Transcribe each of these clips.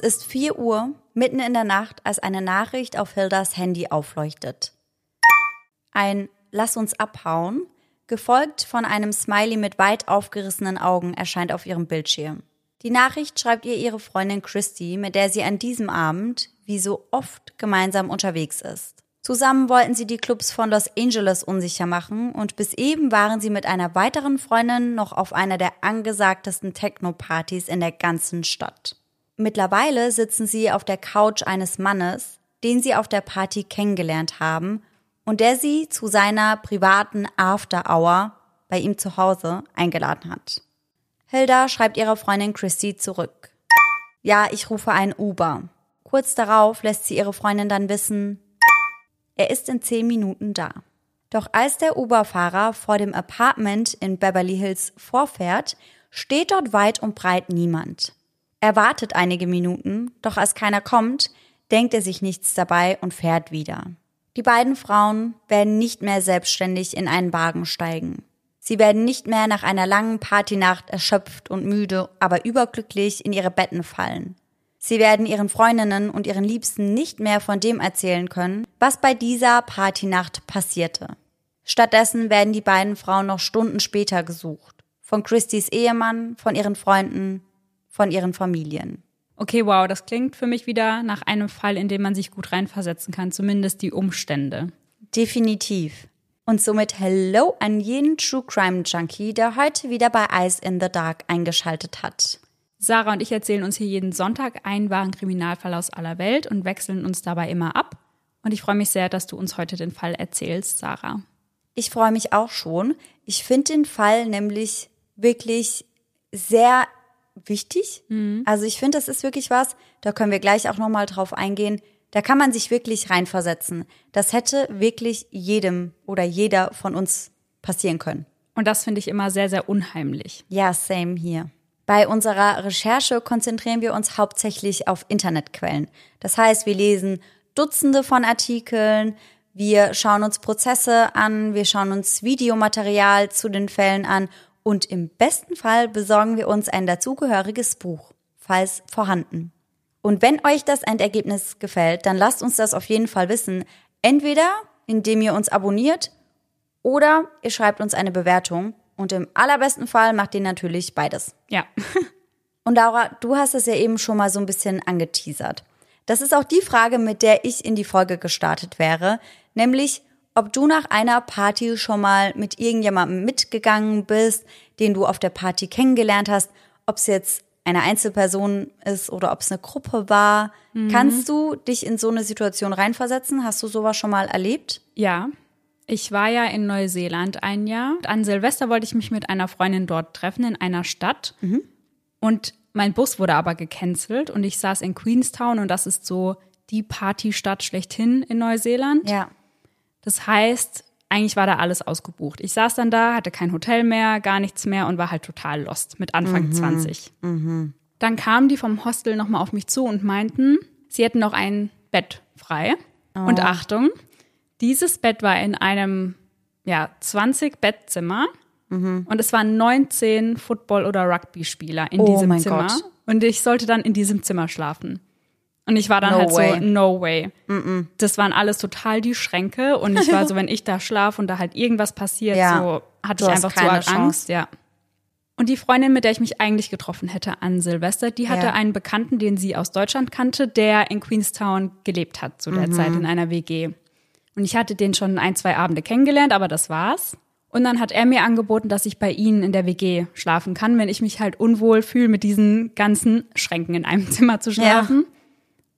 Es ist 4 Uhr, mitten in der Nacht, als eine Nachricht auf Hildas Handy aufleuchtet. Ein Lass uns abhauen, gefolgt von einem Smiley mit weit aufgerissenen Augen, erscheint auf ihrem Bildschirm. Die Nachricht schreibt ihr ihre Freundin Christy, mit der sie an diesem Abend, wie so oft, gemeinsam unterwegs ist. Zusammen wollten sie die Clubs von Los Angeles unsicher machen und bis eben waren sie mit einer weiteren Freundin noch auf einer der angesagtesten Techno-Partys in der ganzen Stadt. Mittlerweile sitzen sie auf der Couch eines Mannes, den sie auf der Party kennengelernt haben und der sie zu seiner privaten After Hour bei ihm zu Hause eingeladen hat. Hilda schreibt ihrer Freundin Christy zurück. Ja, ich rufe ein Uber. Kurz darauf lässt sie ihre Freundin dann wissen, er ist in zehn Minuten da. Doch als der Uberfahrer vor dem Apartment in Beverly Hills vorfährt, steht dort weit und breit niemand. Er wartet einige Minuten, doch als keiner kommt, denkt er sich nichts dabei und fährt wieder. Die beiden Frauen werden nicht mehr selbstständig in einen Wagen steigen. Sie werden nicht mehr nach einer langen Partynacht erschöpft und müde, aber überglücklich in ihre Betten fallen. Sie werden ihren Freundinnen und ihren Liebsten nicht mehr von dem erzählen können, was bei dieser Partynacht passierte. Stattdessen werden die beiden Frauen noch Stunden später gesucht. Von Christys Ehemann, von ihren Freunden, von ihren Familien. Okay, wow, das klingt für mich wieder nach einem Fall, in dem man sich gut reinversetzen kann, zumindest die Umstände. Definitiv. Und somit Hello an jeden True Crime Junkie, der heute wieder bei Eyes in the Dark eingeschaltet hat. Sarah und ich erzählen uns hier jeden Sonntag einen wahren Kriminalfall aus aller Welt und wechseln uns dabei immer ab. Und ich freue mich sehr, dass du uns heute den Fall erzählst, Sarah. Ich freue mich auch schon. Ich finde den Fall nämlich wirklich sehr wichtig. Mhm. Also ich finde, das ist wirklich was, da können wir gleich auch nochmal drauf eingehen. Da kann man sich wirklich reinversetzen. Das hätte wirklich jedem oder jeder von uns passieren können. Und das finde ich immer sehr, sehr unheimlich. Ja, same hier. Bei unserer Recherche konzentrieren wir uns hauptsächlich auf Internetquellen. Das heißt, wir lesen Dutzende von Artikeln, wir schauen uns Prozesse an, wir schauen uns Videomaterial zu den Fällen an und im besten Fall besorgen wir uns ein dazugehöriges Buch, falls vorhanden. Und wenn euch das Endergebnis gefällt, dann lasst uns das auf jeden Fall wissen. Entweder indem ihr uns abonniert oder ihr schreibt uns eine Bewertung. Und im allerbesten Fall macht ihr natürlich beides. Ja. Und Laura, du hast es ja eben schon mal so ein bisschen angeteasert. Das ist auch die Frage, mit der ich in die Folge gestartet wäre, nämlich ob du nach einer Party schon mal mit irgendjemandem mitgegangen bist, den du auf der Party kennengelernt hast, ob es jetzt eine Einzelperson ist oder ob es eine Gruppe war. Mhm. Kannst du dich in so eine Situation reinversetzen? Hast du sowas schon mal erlebt? Ja, ich war ja in Neuseeland ein Jahr. An Silvester wollte ich mich mit einer Freundin dort treffen in einer Stadt. Mhm. Und mein Bus wurde aber gecancelt und ich saß in Queenstown und das ist so die Partystadt schlechthin in Neuseeland. Ja. Das heißt, eigentlich war da alles ausgebucht. Ich saß dann da, hatte kein Hotel mehr, gar nichts mehr und war halt total lost mit Anfang mhm. 20. Mhm. Dann kamen die vom Hostel nochmal auf mich zu und meinten, sie hätten noch ein Bett frei. Oh. Und Achtung, dieses Bett war in einem, ja, 20 Bettzimmer. Mhm. Und es waren 19 Football- oder Rugby-Spieler in oh diesem Zimmer. Gott. Und ich sollte dann in diesem Zimmer schlafen. Und ich war dann no halt way. so, no way. Mm -mm. Das waren alles total die Schränke. Und ich war so, wenn ich da schlafe und da halt irgendwas passiert, ja. so hatte du ich einfach so Angst, Chance. ja. Und die Freundin, mit der ich mich eigentlich getroffen hätte an Silvester, die hatte ja. einen Bekannten, den sie aus Deutschland kannte, der in Queenstown gelebt hat zu der mhm. Zeit in einer WG. Und ich hatte den schon ein, zwei Abende kennengelernt, aber das war's. Und dann hat er mir angeboten, dass ich bei ihnen in der WG schlafen kann, wenn ich mich halt unwohl fühle, mit diesen ganzen Schränken in einem Zimmer zu schlafen. Ja.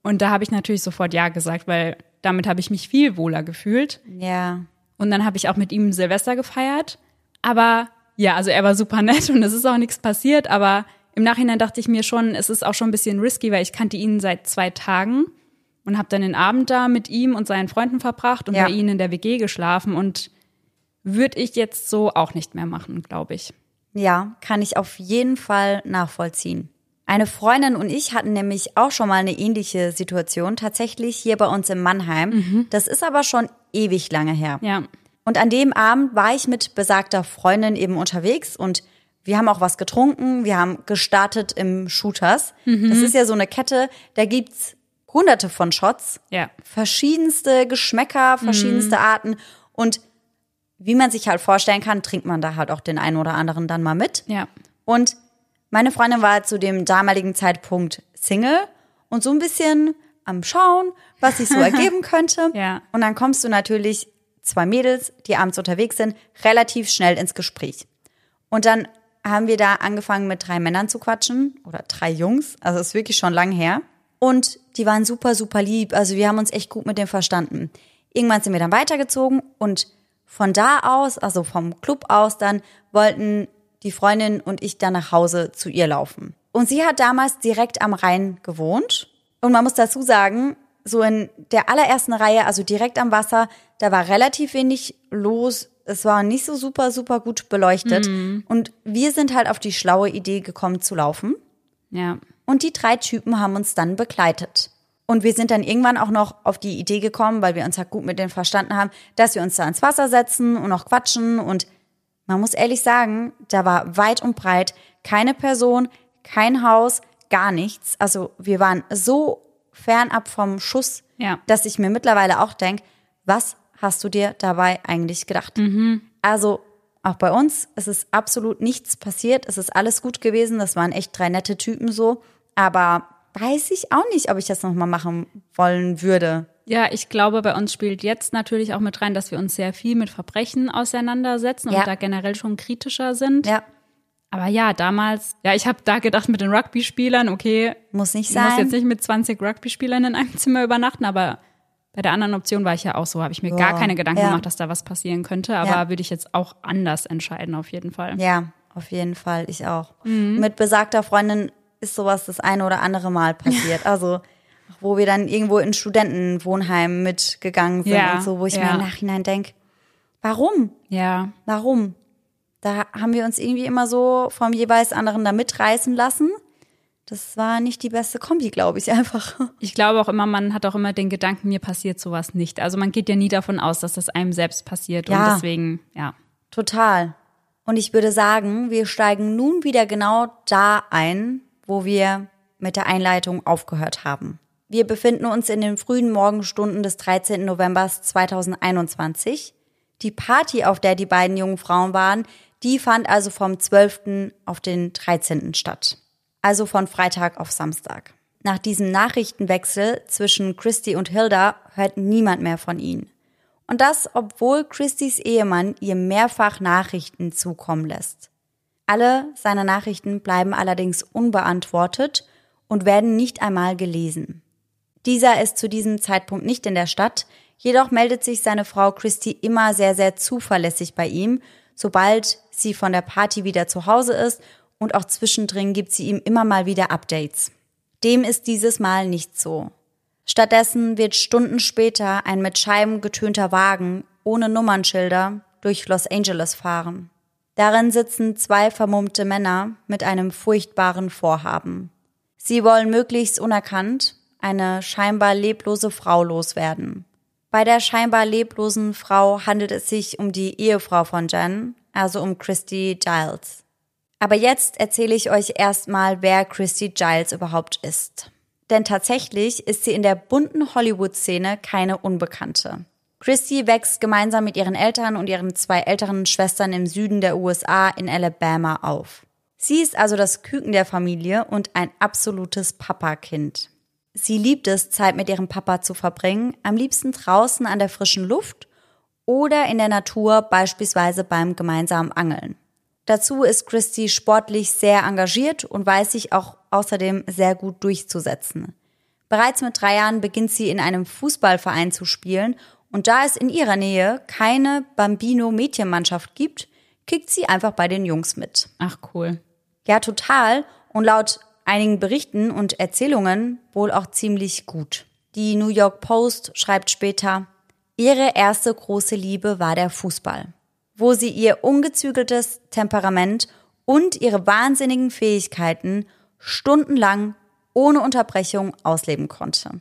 Und da habe ich natürlich sofort Ja gesagt, weil damit habe ich mich viel wohler gefühlt. Ja. Und dann habe ich auch mit ihm Silvester gefeiert. Aber ja, also er war super nett und es ist auch nichts passiert. Aber im Nachhinein dachte ich mir schon, es ist auch schon ein bisschen risky, weil ich kannte ihn seit zwei Tagen und habe dann den Abend da mit ihm und seinen Freunden verbracht und ja. bei ihnen in der WG geschlafen und würde ich jetzt so auch nicht mehr machen, glaube ich. Ja, kann ich auf jeden Fall nachvollziehen. Eine Freundin und ich hatten nämlich auch schon mal eine ähnliche Situation, tatsächlich hier bei uns in Mannheim. Mhm. Das ist aber schon ewig lange her. Ja. Und an dem Abend war ich mit besagter Freundin eben unterwegs und wir haben auch was getrunken, wir haben gestartet im Shooters. Das ist ja so eine Kette, da gibt's hunderte von Shots, Ja. verschiedenste Geschmäcker, verschiedenste Arten und wie man sich halt vorstellen kann, trinkt man da halt auch den einen oder anderen dann mal mit. Ja. Und meine Freundin war zu dem damaligen Zeitpunkt Single und so ein bisschen am Schauen, was sich so ergeben könnte. Ja. Und dann kommst du natürlich zwei Mädels, die abends unterwegs sind, relativ schnell ins Gespräch. Und dann haben wir da angefangen mit drei Männern zu quatschen oder drei Jungs. Also ist wirklich schon lang her. Und die waren super, super lieb. Also wir haben uns echt gut mit dem verstanden. Irgendwann sind wir dann weitergezogen und von da aus, also vom Club aus dann, wollten die Freundin und ich dann nach Hause zu ihr laufen. Und sie hat damals direkt am Rhein gewohnt. Und man muss dazu sagen, so in der allerersten Reihe, also direkt am Wasser, da war relativ wenig los. Es war nicht so super, super gut beleuchtet. Und wir sind halt auf die schlaue Idee gekommen zu laufen. Ja. Und die drei Typen haben uns dann begleitet. Und wir sind dann irgendwann auch noch auf die Idee gekommen, weil wir uns halt gut mit denen verstanden haben, dass wir uns da ins Wasser setzen und noch quatschen. Und man muss ehrlich sagen, da war weit und breit keine Person, kein Haus, gar nichts. Also wir waren so fernab vom Schuss, Ja. dass ich mir mittlerweile auch denke, was hast du dir dabei eigentlich gedacht? Also auch bei uns, es ist absolut nichts passiert. Es ist alles gut gewesen. Das waren echt drei nette Typen so. Aber weiß ich auch nicht, ob ich das nochmal machen wollen würde. Ja, ich glaube, bei uns spielt jetzt natürlich auch mit rein, dass wir uns sehr viel mit Verbrechen auseinandersetzen Ja. und da generell schon kritischer sind. Ja, Aber ja, damals, ja, ich habe da gedacht mit den Rugby-Spielern, okay, muss nicht ich muss sein. jetzt nicht mit 20 Rugby-Spielern in einem Zimmer übernachten, aber bei der anderen Option war ich ja auch so, habe ich mir gar Ja, keine Gedanken ja. gemacht, dass da was passieren könnte, aber Ja. würde ich jetzt auch anders entscheiden, auf jeden Fall. Ja, auf jeden Fall. Ich auch. Mhm. Mit besagter Freundin ist sowas das eine oder andere Mal passiert. Also, wo wir dann irgendwo in Studentenwohnheimen mitgegangen sind Ja, und so, wo ich mir ja. im Nachhinein denke, warum? Ja, Warum? Da haben wir uns irgendwie immer so vom jeweils anderen da mitreißen lassen. Das war nicht die beste Kombi, glaube ich, einfach. ich glaube auch immer, man hat auch immer den Gedanken, mir passiert sowas nicht. Also man geht ja nie davon aus, dass das einem selbst passiert Ja. und deswegen, ja. Total. Und ich würde sagen, wir steigen nun wieder genau da ein, wo wir mit der Einleitung aufgehört haben. Wir befinden uns in den frühen Morgenstunden des 13. November 2021. Die Party, auf der die beiden jungen Frauen waren, die fand also vom 12. auf den 13. statt. Also von Freitag auf Samstag. Nach diesem Nachrichtenwechsel zwischen Christy und Hilda hört niemand mehr von ihnen. Und das, obwohl Christys Ehemann ihr mehrfach Nachrichten zukommen lässt. Alle seine Nachrichten bleiben allerdings unbeantwortet und werden nicht einmal gelesen. Dieser ist zu diesem Zeitpunkt nicht in der Stadt, jedoch meldet sich seine Frau Christy immer sehr, sehr zuverlässig bei ihm, sobald sie von der Party wieder zu Hause ist und auch zwischendrin gibt sie ihm immer mal wieder Updates. Dem ist dieses Mal nicht so. Stattdessen wird Stunden später ein mit Scheiben getönter Wagen ohne Nummernschilder durch Los Angeles fahren. Darin sitzen zwei vermummte Männer mit einem furchtbaren Vorhaben. Sie wollen möglichst unerkannt eine scheinbar leblose Frau loswerden. Bei der scheinbar leblosen Frau handelt es sich um die Ehefrau von Jen, also um Christy Giles. Aber jetzt erzähle ich euch erstmal, wer Christy Giles überhaupt ist. Denn tatsächlich ist sie in der bunten Hollywood-Szene keine Unbekannte. Christy wächst gemeinsam mit ihren Eltern und ihren zwei älteren Schwestern im Süden der USA in Alabama auf. Sie ist also das Küken der Familie und ein absolutes Papakind. Sie liebt es, Zeit mit ihrem Papa zu verbringen, am liebsten draußen an der frischen Luft oder in der Natur, beispielsweise beim gemeinsamen Angeln. Dazu ist Christy sportlich sehr engagiert und weiß sich auch außerdem sehr gut durchzusetzen. Bereits mit drei Jahren beginnt sie in einem Fußballverein zu spielen und da es in ihrer Nähe keine Bambino-Mädchenmannschaft gibt, kickt sie einfach bei den Jungs mit. Ach cool. Ja, total. Und laut einigen Berichten und Erzählungen wohl auch ziemlich gut. Die New York Post schreibt später, ihre erste große Liebe war der Fußball, wo sie ihr ungezügeltes Temperament und ihre wahnsinnigen Fähigkeiten stundenlang ohne Unterbrechung ausleben konnte.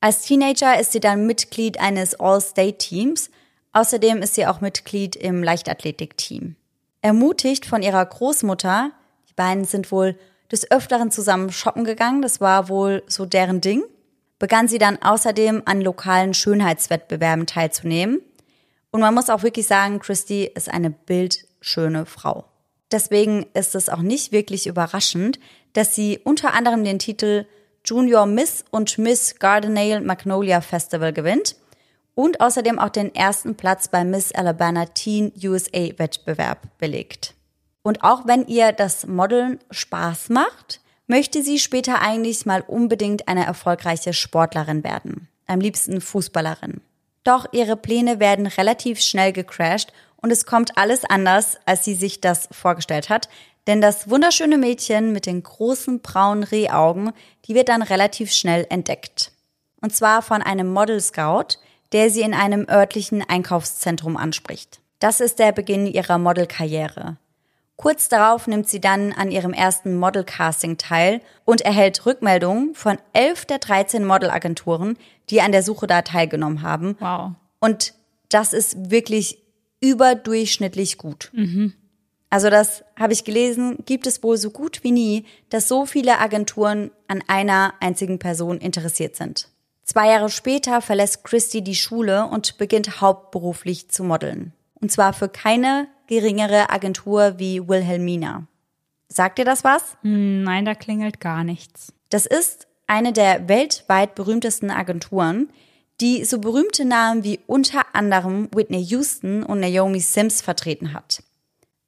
Als Teenager ist sie dann Mitglied eines All-State-Teams. Außerdem ist sie auch Mitglied im Leichtathletik-Team. Ermutigt von ihrer Großmutter, die beiden sind wohl des Öfteren zusammen shoppen gegangen, das war wohl so deren Ding, begann sie dann außerdem an lokalen Schönheitswettbewerben teilzunehmen. Und man muss auch wirklich sagen, Christy ist eine bildschöne Frau. Deswegen ist es auch nicht wirklich überraschend, dass sie unter anderem den Titel Junior Miss und Miss Gardenale Magnolia Festival gewinnt und außerdem auch den ersten Platz beim Miss Alabama Teen USA Wettbewerb belegt. Und auch wenn ihr das Modeln Spaß macht, möchte sie später eigentlich mal unbedingt eine erfolgreiche Sportlerin werden. Am liebsten Fußballerin. Doch ihre Pläne werden relativ schnell gecrashed und es kommt alles anders, als sie sich das vorgestellt hat, denn das wunderschöne Mädchen mit den großen braunen Rehaugen, die wird dann relativ schnell entdeckt. Und zwar von einem Model Scout, der sie in einem örtlichen Einkaufszentrum anspricht. Das ist der Beginn ihrer Modelkarriere. Kurz darauf nimmt sie dann an ihrem ersten Modelcasting teil und erhält Rückmeldungen von elf der 13 Modelagenturen, die an der Suche da teilgenommen haben. Wow. Und das ist wirklich überdurchschnittlich gut. Mhm. Also das habe ich gelesen, gibt es wohl so gut wie nie, dass so viele Agenturen an einer einzigen Person interessiert sind. Zwei Jahre später verlässt Christy die Schule und beginnt hauptberuflich zu modeln. Und zwar für keine geringere Agentur wie Wilhelmina. Sagt dir das was? Hm, nein, da klingelt gar nichts. Das ist eine der weltweit berühmtesten Agenturen, die so berühmte Namen wie unter anderem Whitney Houston und Naomi Sims vertreten hat.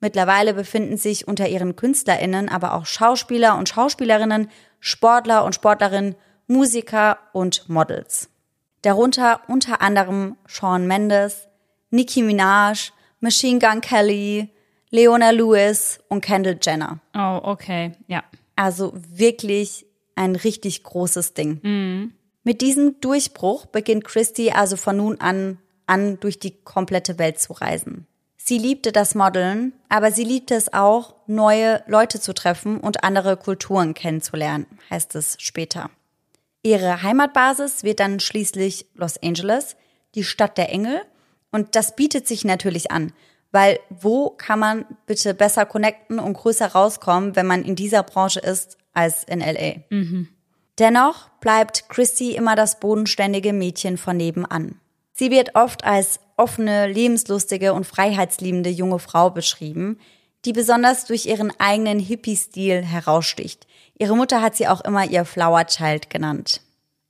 Mittlerweile befinden sich unter ihren KünstlerInnen aber auch Schauspieler und Schauspielerinnen, Sportler und Sportlerinnen, Musiker und Models. Darunter unter anderem Shawn Mendes, Nicki Minaj, Machine Gun Kelly, Leona Lewis und Kendall Jenner. Oh, okay, ja. Also wirklich ein richtig großes Ding. Mhm. Mit diesem Durchbruch beginnt Christy also von nun an an durch die komplette Welt zu reisen. Sie liebte das Modeln, aber sie liebte es auch, neue Leute zu treffen und andere Kulturen kennenzulernen, heißt es später. Ihre Heimatbasis wird dann schließlich Los Angeles, die Stadt der Engel, und das bietet sich natürlich an, weil wo kann man bitte besser connecten und größer rauskommen, wenn man in dieser Branche ist, als in LA? Mhm. Dennoch bleibt Christy immer das bodenständige Mädchen von nebenan. Sie wird oft als offene, lebenslustige und freiheitsliebende junge Frau beschrieben, die besonders durch ihren eigenen Hippie-Stil heraussticht. Ihre Mutter hat sie auch immer ihr Flower Child genannt.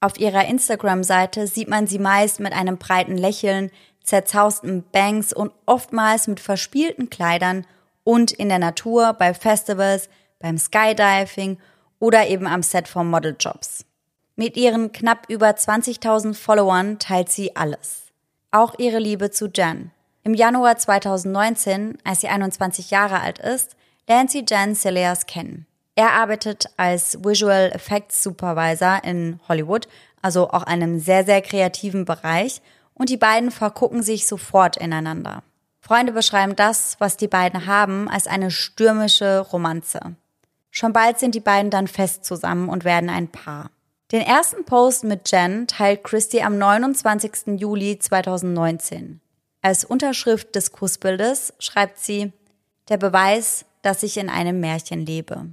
Auf ihrer Instagram-Seite sieht man sie meist mit einem breiten Lächeln, zerzausten Bangs und oftmals mit verspielten Kleidern und in der Natur, bei Festivals, beim Skydiving oder eben am Set von Modeljobs. Mit ihren knapp über 20.000 Followern teilt sie alles. Auch ihre Liebe zu Jen. Im Januar 2019, als sie 21 Jahre alt ist, lernt sie Jen Celeas kennen. Er arbeitet als Visual Effects Supervisor in Hollywood, also auch einem sehr, sehr kreativen Bereich, und die beiden vergucken sich sofort ineinander. Freunde beschreiben das, was die beiden haben, als eine stürmische Romanze. Schon bald sind die beiden dann fest zusammen und werden ein Paar. Den ersten Post mit Jen teilt Christy am 29. Juli 2019. Als Unterschrift des Kussbildes schreibt sie, der Beweis, dass ich in einem Märchen lebe.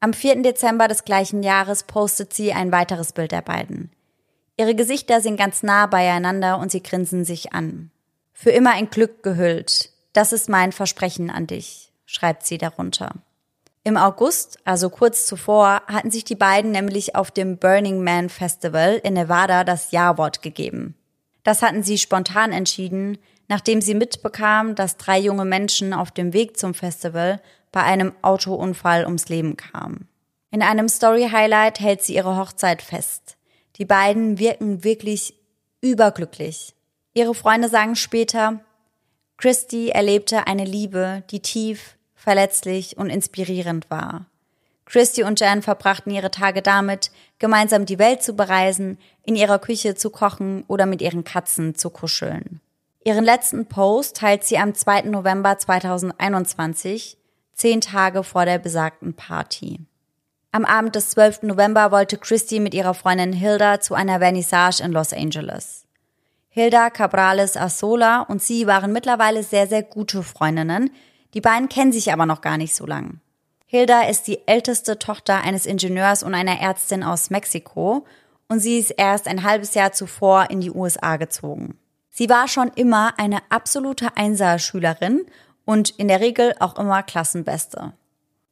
Am 4. Dezember des gleichen Jahres postet sie ein weiteres Bild der beiden. Ihre Gesichter sind ganz nah beieinander und sie grinsen sich an. Für immer in Glück gehüllt. Das ist mein Versprechen an dich, schreibt sie darunter. Im August, also kurz zuvor, hatten sich die beiden nämlich auf dem Burning Man Festival in Nevada das Ja-Wort gegeben. Das hatten sie spontan entschieden, nachdem sie mitbekam, dass drei junge Menschen auf dem Weg zum Festival bei einem Autounfall ums Leben kamen. In einem Story-Highlight hält sie ihre Hochzeit fest. Die beiden wirken wirklich überglücklich. Ihre Freunde sagen später, Christy erlebte eine Liebe, die tief, verletzlich und inspirierend war. Christy und Jan verbrachten ihre Tage damit, gemeinsam die Welt zu bereisen, in ihrer Küche zu kochen oder mit ihren Katzen zu kuscheln. Ihren letzten Post teilt sie am 2. November 2021, zehn Tage vor der besagten Party. Am Abend des 12. November wollte Christy mit ihrer Freundin Hilda zu einer Vernissage in Los Angeles. Hilda Cabrales Asola und sie waren mittlerweile sehr, sehr gute Freundinnen, Die beiden kennen sich aber noch gar nicht so lang. Hilda ist die älteste Tochter eines Ingenieurs und einer Ärztin aus Mexiko und sie ist erst ein halbes Jahr zuvor in die USA gezogen. Sie war schon immer eine absolute Einser-Schülerin und in der Regel auch immer Klassenbeste.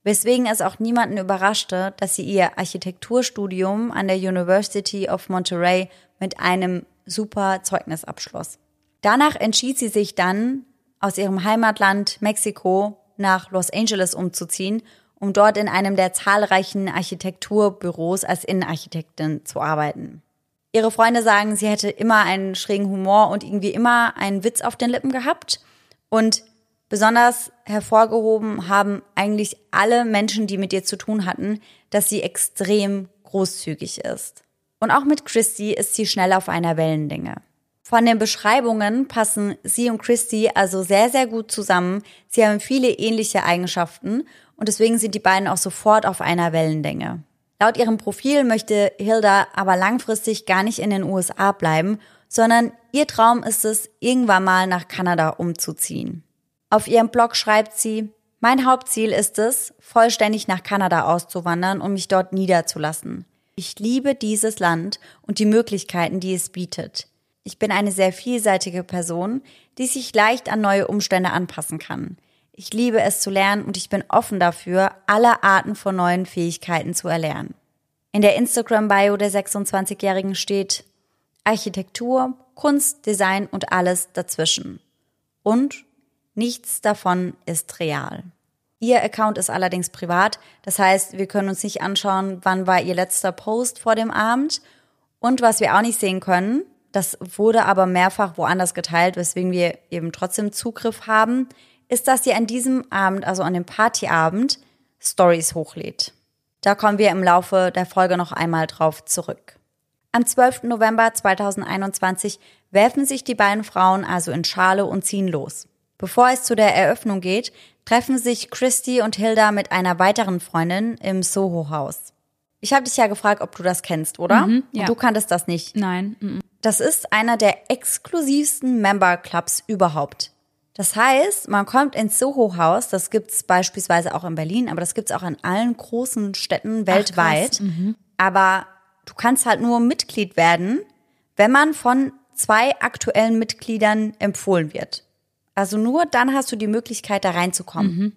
Weswegen es auch niemanden überraschte, dass sie ihr Architekturstudium an der University of Monterey mit einem super Zeugnis abschloss. Danach entschied sie sich dann, aus ihrem Heimatland Mexiko nach Los Angeles umzuziehen, um dort in einem der zahlreichen Architekturbüros als Innenarchitektin zu arbeiten. Ihre Freunde sagen, sie hätte immer einen schrägen Humor und irgendwie immer einen Witz auf den Lippen gehabt. Und besonders hervorgehoben haben eigentlich alle Menschen, die mit ihr zu tun hatten, dass sie extrem großzügig ist. Und auch mit Christy ist sie schnell auf einer Wellenlänge. Von den Beschreibungen passen sie und Christy also sehr, sehr gut zusammen. Sie haben viele ähnliche Eigenschaften und deswegen sind die beiden auch sofort auf einer Wellenlänge. Laut ihrem Profil möchte Hilda aber langfristig gar nicht in den USA bleiben, sondern ihr Traum ist es, irgendwann mal nach Kanada umzuziehen. Auf ihrem Blog schreibt sie, mein Hauptziel ist es, vollständig nach Kanada auszuwandern und mich dort niederzulassen. Ich liebe dieses Land und die Möglichkeiten, die es bietet. Ich bin eine sehr vielseitige Person, die sich leicht an neue Umstände anpassen kann. Ich liebe es zu lernen und ich bin offen dafür, alle Arten von neuen Fähigkeiten zu erlernen. In der Instagram-Bio der 26-Jährigen steht Architektur, Kunst, Design und alles dazwischen. Und nichts davon ist real. Ihr Account ist allerdings privat, das heißt, wir können uns nicht anschauen, wann war ihr letzter Post vor dem Abend. Und was wir auch nicht sehen können, das wurde aber mehrfach woanders geteilt, weswegen wir eben trotzdem Zugriff haben, ist, dass sie an diesem Abend, also an dem Partyabend, Stories hochlädt. Da kommen wir im Laufe der Folge noch einmal drauf zurück. Am 12. November 2021 werfen sich die beiden Frauen also in Schale und ziehen los. Bevor es zu der Eröffnung geht, treffen sich Christy und Hilda mit einer weiteren Freundin im Soho-Haus. Ich habe dich ja gefragt, ob du das kennst, oder? Mhm, ja. Und du kanntest das nicht. Nein. Mhm. Das ist einer der exklusivsten Member-Clubs überhaupt. Das heißt, man kommt ins Soho-Haus, das gibt's beispielsweise auch in Berlin, aber das gibt's auch in allen großen Städten weltweit. mhm. Aber du kannst halt nur Mitglied werden, wenn man von zwei aktuellen Mitgliedern empfohlen wird. Also nur dann hast du die Möglichkeit, da reinzukommen.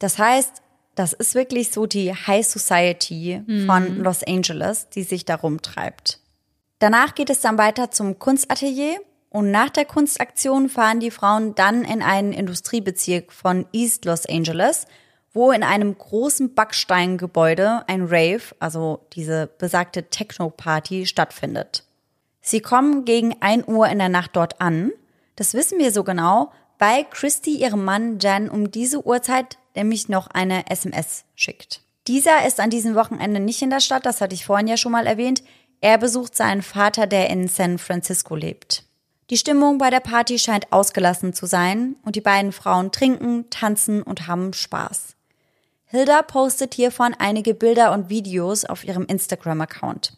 Das heißt, das ist wirklich so die High Society von Los Angeles, die sich da rumtreibt. Danach geht es dann weiter zum Kunstatelier und nach der Kunstaktion fahren die Frauen dann in einen Industriebezirk von East Los Angeles, wo in einem großen Backsteingebäude ein Rave, also diese besagte Techno-Party, stattfindet. Sie kommen gegen 1 Uhr in der Nacht dort an. Das wissen wir so genau, weil Christy ihrem Mann Jan um diese Uhrzeit nämlich noch eine SMS schickt. Dieser ist an diesem Wochenende nicht in der Stadt, das hatte ich vorhin ja schon mal erwähnt. Er besucht seinen Vater, der in San Francisco lebt. Die Stimmung bei der Party scheint ausgelassen zu sein und die beiden Frauen trinken, tanzen und haben Spaß. Hilda postet hiervon einige Bilder und Videos auf ihrem Instagram-Account.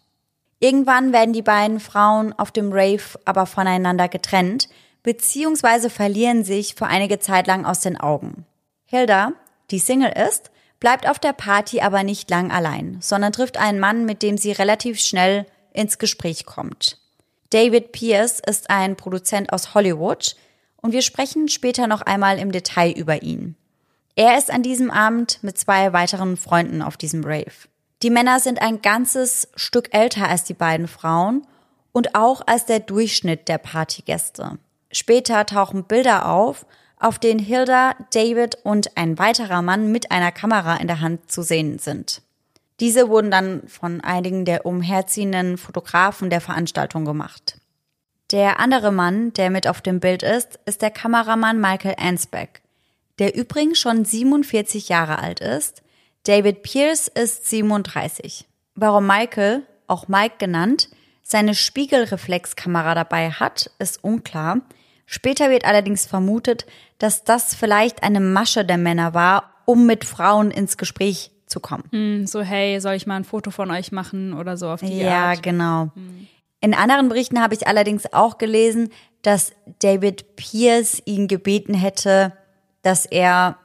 Irgendwann werden die beiden Frauen auf dem Rave aber voneinander getrennt, beziehungsweise verlieren sich für einige Zeit lang aus den Augen. Hilda, die Single ist, bleibt auf der Party aber nicht lang allein, sondern trifft einen Mann, mit dem sie relativ schnell ins Gespräch kommt. David Pierce ist ein Produzent aus Hollywood und wir sprechen später noch einmal im Detail über ihn. Er ist an diesem Abend mit zwei weiteren Freunden auf diesem Rave. Die Männer sind ein ganzes Stück älter als die beiden Frauen und auch als der Durchschnitt der Partygäste. Später tauchen Bilder auf, auf denen Hilda, David und ein weiterer Mann mit einer Kamera in der Hand zu sehen sind. Diese wurden dann von einigen der umherziehenden Fotografen der Veranstaltung gemacht. Der andere Mann, der mit auf dem Bild ist, ist der Kameramann Michael Ansbeck, der übrigens schon 47 Jahre alt ist. David Pierce ist 37. Warum Michael, auch Mike genannt, seine Spiegelreflexkamera dabei hat, ist unklar. Später wird allerdings vermutet, dass das vielleicht eine Masche der Männer war, um mit Frauen ins Gespräch zu kommen. Hm, so, hey, soll ich mal ein Foto von euch machen oder so auf die Ja, Art? genau. In anderen Berichten habe ich allerdings auch gelesen, dass David Pierce ihn gebeten hätte, dass er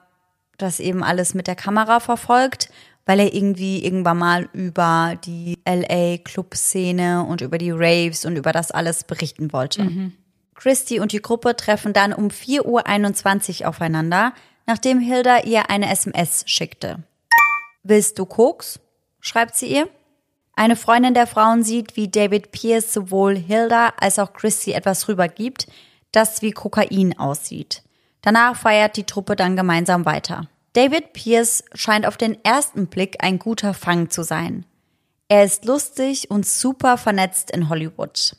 das eben alles mit der Kamera verfolgt, weil er irgendwie irgendwann mal über die LA Club-Szene und über die Raves und über das alles berichten wollte. Mhm. Christy und die Gruppe treffen dann um 4.21 Uhr aufeinander, nachdem Hilda ihr eine SMS schickte. Willst du Koks? schreibt sie ihr. Eine Freundin der Frauen sieht, wie David Pierce sowohl Hilda als auch Christy etwas rübergibt, das wie Kokain aussieht. Danach feiert die Truppe dann gemeinsam weiter. David Pierce scheint auf den ersten Blick ein guter Fang zu sein. Er ist lustig und super vernetzt in Hollywood.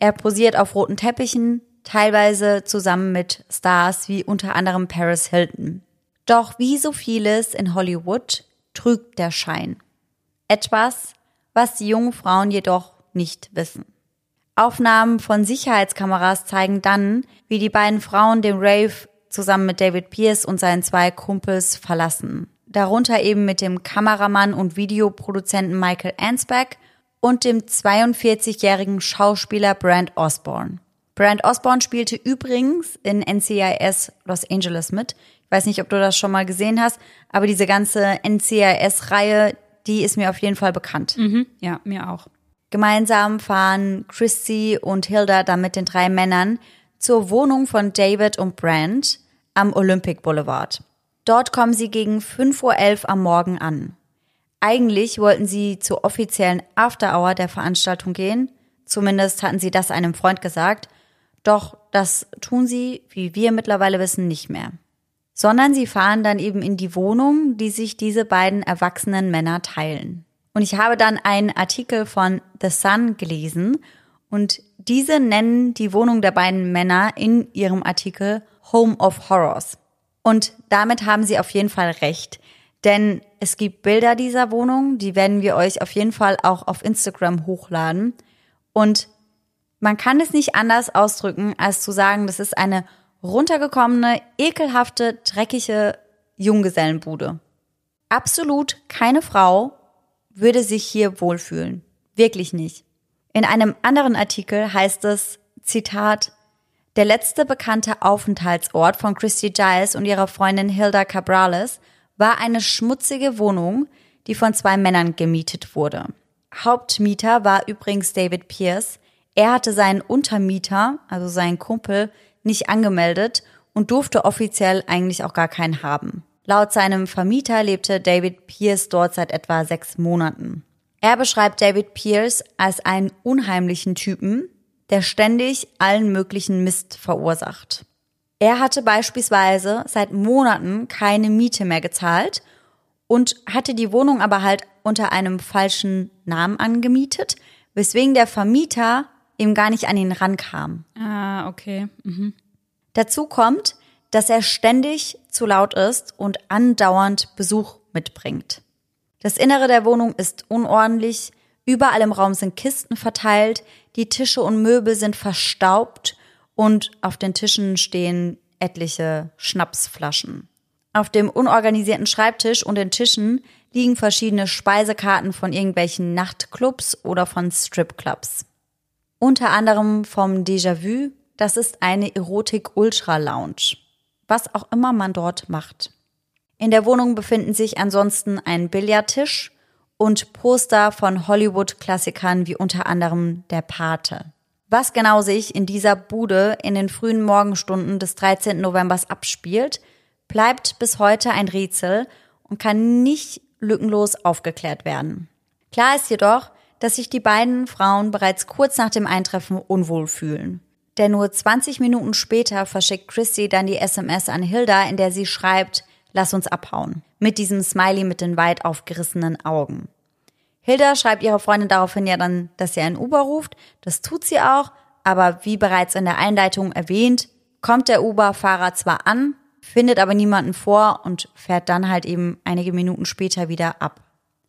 Er posiert auf roten Teppichen, teilweise zusammen mit Stars wie unter anderem Paris Hilton. Doch wie so vieles in Hollywood trügt der Schein. Etwas, was die jungen Frauen jedoch nicht wissen. Aufnahmen von Sicherheitskameras zeigen dann, wie die beiden Frauen den Rave zusammen mit David Pierce und seinen zwei Kumpels verlassen. Darunter eben mit dem Kameramann und Videoproduzenten Michael Ansbeck und dem 42-jährigen Schauspieler Brand Osborne. Brand Osborne spielte übrigens in NCIS Los Angeles mit. Ich weiß nicht, ob du das schon mal gesehen hast, aber diese ganze NCIS-Reihe, die ist mir auf jeden Fall bekannt. Mhm, ja, mir auch. Gemeinsam fahren Christy und Hilda dann mit den drei Männern zur Wohnung von David und Brand am Olympic Boulevard. Dort kommen sie gegen 5.11 Uhr am Morgen an. Eigentlich wollten sie zur offiziellen After-Hour der Veranstaltung gehen. Zumindest hatten sie das einem Freund gesagt. Doch das tun sie, wie wir mittlerweile wissen, nicht mehr. Sondern sie fahren dann eben in die Wohnung, die sich diese beiden erwachsenen Männer teilen. Und ich habe dann einen Artikel von The Sun gelesen und diese nennen die Wohnung der beiden Männer in ihrem Artikel Home of Horrors. Und damit haben sie auf jeden Fall recht. Denn es gibt Bilder dieser Wohnung, die werden wir euch auf jeden Fall auch auf Instagram hochladen. Und man kann es nicht anders ausdrücken, als zu sagen, das ist eine runtergekommene, ekelhafte, dreckige Junggesellenbude. Absolut keine Frau würde sich hier wohlfühlen. Wirklich nicht. In einem anderen Artikel heißt es, Zitat, der letzte bekannte Aufenthaltsort von Christy Giles und ihrer Freundin Hilda Cabrales war eine schmutzige Wohnung, die von zwei Männern gemietet wurde. Hauptmieter war übrigens David Pierce. Er hatte seinen Untermieter, also seinen Kumpel, nicht angemeldet und durfte offiziell eigentlich auch gar keinen haben. Laut seinem Vermieter lebte David Pierce dort seit etwa sechs Monaten. Er beschreibt David Pierce als einen unheimlichen Typen, der ständig allen möglichen Mist verursacht. Er hatte beispielsweise seit Monaten keine Miete mehr gezahlt und hatte die Wohnung aber halt unter einem falschen Namen angemietet, weswegen der Vermieter eben gar nicht an ihn rankam. Ah, okay. Mhm. Dazu kommt, dass er ständig zu laut ist und andauernd Besuch mitbringt. Das Innere der Wohnung ist unordentlich, überall im Raum sind Kisten verteilt, die Tische und Möbel sind verstaubt und auf den Tischen stehen etliche Schnapsflaschen. Auf dem unorganisierten Schreibtisch und den Tischen liegen verschiedene Speisekarten von irgendwelchen Nachtclubs oder von Stripclubs. Unter anderem vom Déjà-vu, das ist eine Erotik-Ultra-Lounge. Was auch immer man dort macht. In der Wohnung befinden sich ansonsten ein Billardtisch und Poster von Hollywood-Klassikern wie unter anderem Der Pate. Was genau sich in dieser Bude in den frühen Morgenstunden des 13. Novembers abspielt, bleibt bis heute ein Rätsel und kann nicht lückenlos aufgeklärt werden. Klar ist jedoch, dass sich die beiden Frauen bereits kurz nach dem Eintreffen unwohl fühlen. Denn nur 20 Minuten später verschickt Christy dann die SMS an Hilda, in der sie schreibt, lass uns abhauen. Mit diesem Smiley mit den weit aufgerissenen Augen. Hilda schreibt ihrer Freundin daraufhin ja dann, dass sie einen Uber ruft. Das tut sie auch, aber wie bereits in der Einleitung erwähnt, kommt der Uber-Fahrer zwar an, findet aber niemanden vor und fährt dann halt eben einige Minuten später wieder ab.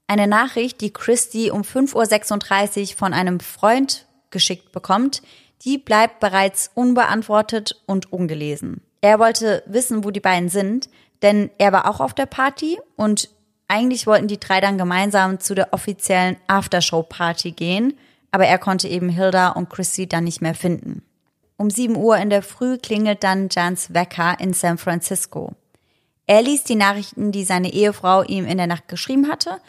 Eine Nachricht, die Christy um 5.36 Uhr von einem Freund geschickt bekommt, die bleibt bereits unbeantwortet und ungelesen. Er wollte wissen, wo die beiden sind, denn er war auch auf der Party und eigentlich wollten die drei dann gemeinsam zu der offiziellen Aftershow-Party gehen, aber er konnte eben Hilda und Chrissy dann nicht mehr finden. Um 7 Uhr in der Früh klingelt dann Jans Wecker in San Francisco. Er liest die Nachrichten, die seine Ehefrau ihm in der Nacht geschrieben hatte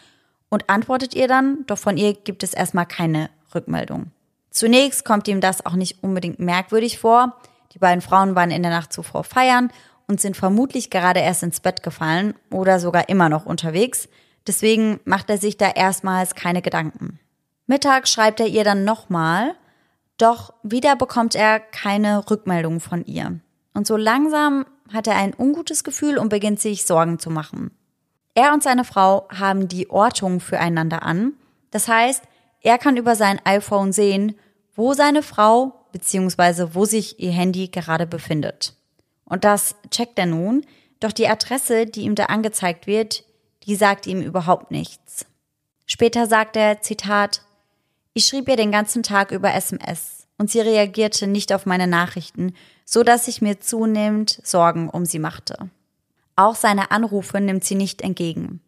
und antwortet ihr dann, doch von ihr gibt es erstmal keine Rückmeldung. Zunächst kommt ihm das auch nicht unbedingt merkwürdig vor. Die beiden Frauen waren in der Nacht zuvor feiern und sind vermutlich gerade erst ins Bett gefallen oder sogar immer noch unterwegs. Deswegen macht er sich da erstmals keine Gedanken. Mittags schreibt er ihr dann nochmal, doch wieder bekommt er keine Rückmeldung von ihr. Und so langsam hat er ein ungutes Gefühl und beginnt sich Sorgen zu machen. Er und seine Frau haben die Ortung füreinander an. Das heißt, er kann über sein iPhone sehen, wo seine Frau bzw. wo sich ihr Handy gerade befindet. Und das checkt er nun, doch die Adresse, die ihm da angezeigt wird, die sagt ihm überhaupt nichts. Später sagt er, Zitat, ich schrieb ihr den ganzen Tag über SMS und sie reagierte nicht auf meine Nachrichten, so dass ich mir zunehmend Sorgen um sie machte. Auch seine Anrufe nimmt sie nicht entgegen.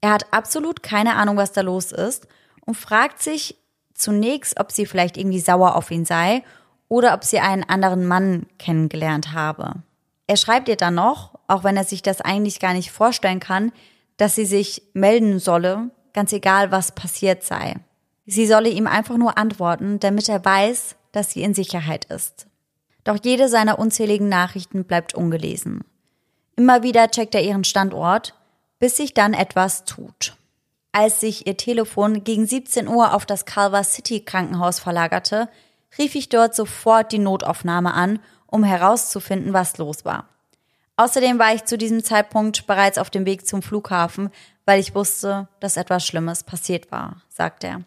Er hat absolut keine Ahnung, was da los ist und fragt sich zunächst, ob sie vielleicht irgendwie sauer auf ihn sei oder ob sie einen anderen Mann kennengelernt habe. Er schreibt ihr dann noch, auch wenn er sich das eigentlich gar nicht vorstellen kann, dass sie sich melden solle, ganz egal was passiert sei. Sie solle ihm einfach nur antworten, damit er weiß, dass sie in Sicherheit ist. Doch jede seiner unzähligen Nachrichten bleibt ungelesen. Immer wieder checkt er ihren Standort, bis sich dann etwas tut. Als sich ihr Telefon gegen 17 Uhr auf das Culver City Krankenhaus verlagerte, rief ich dort sofort die Notaufnahme an, um herauszufinden, was los war. Außerdem war ich zu diesem Zeitpunkt bereits auf dem Weg zum Flughafen, weil ich wusste, dass etwas Schlimmes passiert war, sagt er.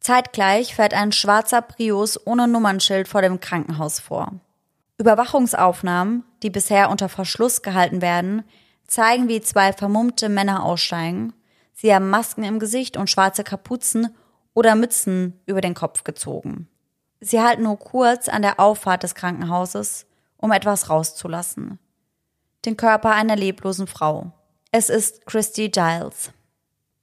Zeitgleich fährt ein schwarzer Prius ohne Nummernschild vor dem Krankenhaus vor. Überwachungsaufnahmen, die bisher unter Verschluss gehalten werden, zeigen, wie zwei vermummte Männer aussteigen Sie haben Masken im Gesicht und schwarze Kapuzen oder Mützen über den Kopf gezogen. Sie halten nur kurz an der Auffahrt des Krankenhauses, um etwas rauszulassen. Den Körper einer leblosen Frau. Es ist Christy Giles.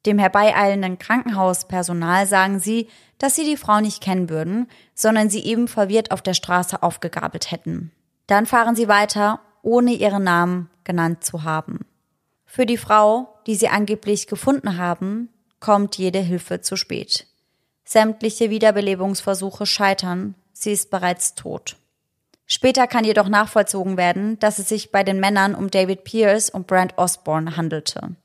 Dem herbeieilenden Krankenhauspersonal sagen sie, dass sie die Frau nicht kennen würden, sondern sie eben verwirrt auf der Straße aufgegabelt hätten. Dann fahren sie weiter, ohne ihren Namen genannt zu haben. Für die Frau, die sie angeblich gefunden haben, kommt jede Hilfe zu spät. Sämtliche Wiederbelebungsversuche scheitern, sie ist bereits tot. Später kann jedoch nachvollzogen werden, dass es sich bei den Männern um David Pierce und Brent Osborne handelte.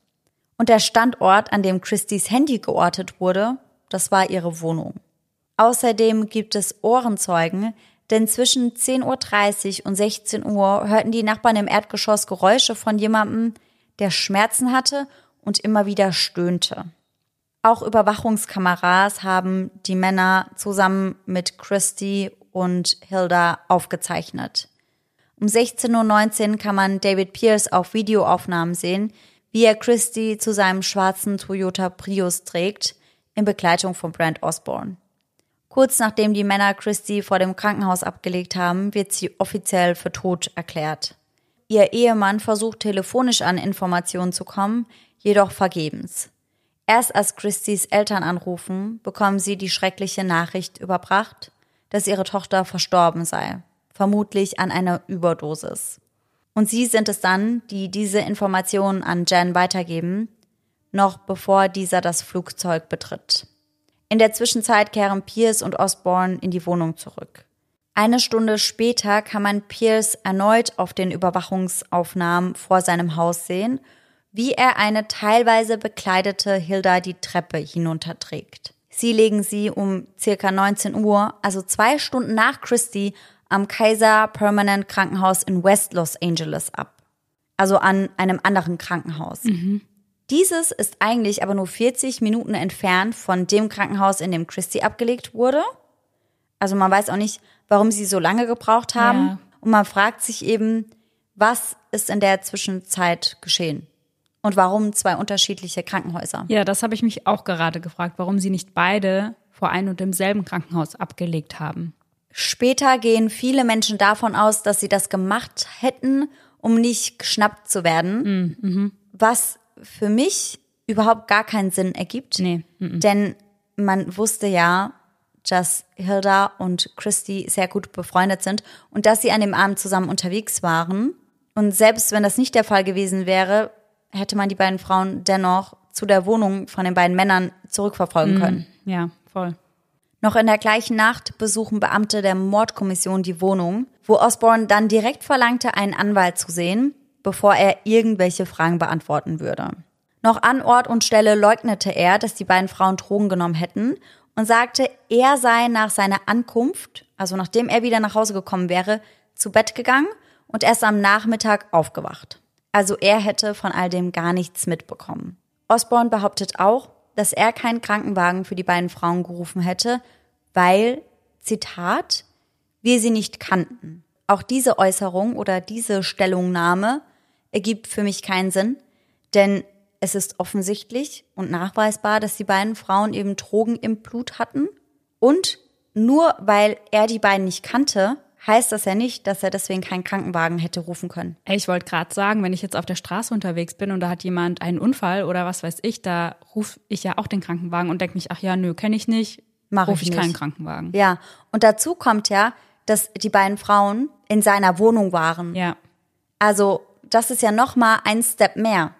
Und der Standort, an dem Christys Handy geortet wurde, das war ihre Wohnung. Außerdem gibt es Ohrenzeugen, denn zwischen 10.30 Uhr und 16 Uhr hörten die Nachbarn im Erdgeschoss Geräusche von jemandem, der Schmerzen hatte und immer wieder stöhnte. Auch Überwachungskameras haben die Männer zusammen mit Christy und Hilda aufgezeichnet. Um 16.19 Uhr kann man David Pierce auf Videoaufnahmen sehen, wie er Christy zu seinem schwarzen Toyota Prius trägt, in Begleitung von Brent Osborne. Kurz nachdem die Männer Christy vor dem Krankenhaus abgelegt haben, wird sie offiziell für tot erklärt. Ihr Ehemann versucht telefonisch an Informationen zu kommen, jedoch vergebens. Erst als Christys Eltern anrufen, bekommen sie die schreckliche Nachricht überbracht, dass ihre Tochter verstorben sei, vermutlich an einer Überdosis. Und sie sind es dann, die diese Informationen an Jan weitergeben, noch bevor dieser das Flugzeug betritt. In der Zwischenzeit kehren Pierce und Osborne in die Wohnung zurück. Eine Stunde später kann man Pierce erneut auf den Überwachungsaufnahmen vor seinem Haus sehen, wie er eine teilweise bekleidete Hilda die Treppe hinunterträgt. Sie legen sie um circa 19 Uhr, also zwei Stunden nach Christie, am Kaiser Permanent Krankenhaus in West Los Angeles ab. Also an einem anderen Krankenhaus. Mhm. Dieses ist eigentlich aber nur 40 Minuten entfernt von dem Krankenhaus, in dem Christie abgelegt wurde. Also man weiß auch nicht, warum sie so lange gebraucht haben. Ja. Und man fragt sich eben, was ist in der Zwischenzeit geschehen? Und warum zwei unterschiedliche Krankenhäuser? Ja, das habe ich mich auch gerade gefragt, warum sie nicht beide vor einem und demselben Krankenhaus abgelegt haben. Später gehen viele Menschen davon aus, dass sie das gemacht hätten, um nicht geschnappt zu werden. Mm, mhm. Was für mich überhaupt gar keinen Sinn ergibt. Nee. Mm Denn man wusste ja, dass Hilda und Christy sehr gut befreundet sind und dass sie an dem Abend zusammen unterwegs waren. Und selbst wenn das nicht der Fall gewesen wäre, hätte man die beiden Frauen dennoch zu der Wohnung von den beiden Männern zurückverfolgen können. Ja, voll. Noch in der gleichen Nacht besuchen Beamte der Mordkommission die Wohnung, wo Osborne dann direkt verlangte, einen Anwalt zu sehen, bevor er irgendwelche Fragen beantworten würde. Noch an Ort und Stelle leugnete er, dass die beiden Frauen Drogen genommen hätten und sagte, er sei nach seiner Ankunft, also nachdem er wieder nach Hause gekommen wäre, zu Bett gegangen und erst am Nachmittag aufgewacht. Also er hätte von all dem gar nichts mitbekommen. Osborne behauptet auch, dass er keinen Krankenwagen für die beiden Frauen gerufen hätte, weil, Zitat, wir sie nicht kannten. Auch diese Äußerung oder diese Stellungnahme ergibt für mich keinen Sinn, denn es ist offensichtlich und nachweisbar, dass die beiden Frauen eben Drogen im Blut hatten. Und nur weil er die beiden nicht kannte, heißt das ja nicht, dass er deswegen keinen Krankenwagen hätte rufen können. Ich wollte gerade sagen, wenn ich jetzt auf der Straße unterwegs bin und da hat jemand einen Unfall oder was weiß ich, da rufe ich ja auch den Krankenwagen und denke mich, ach ja, nö, kenne ich nicht, rufe ich, ich keinen Krankenwagen. Ja, und dazu kommt ja, dass die beiden Frauen in seiner Wohnung waren. Ja. Also, das ist ja noch mal ein Step mehr.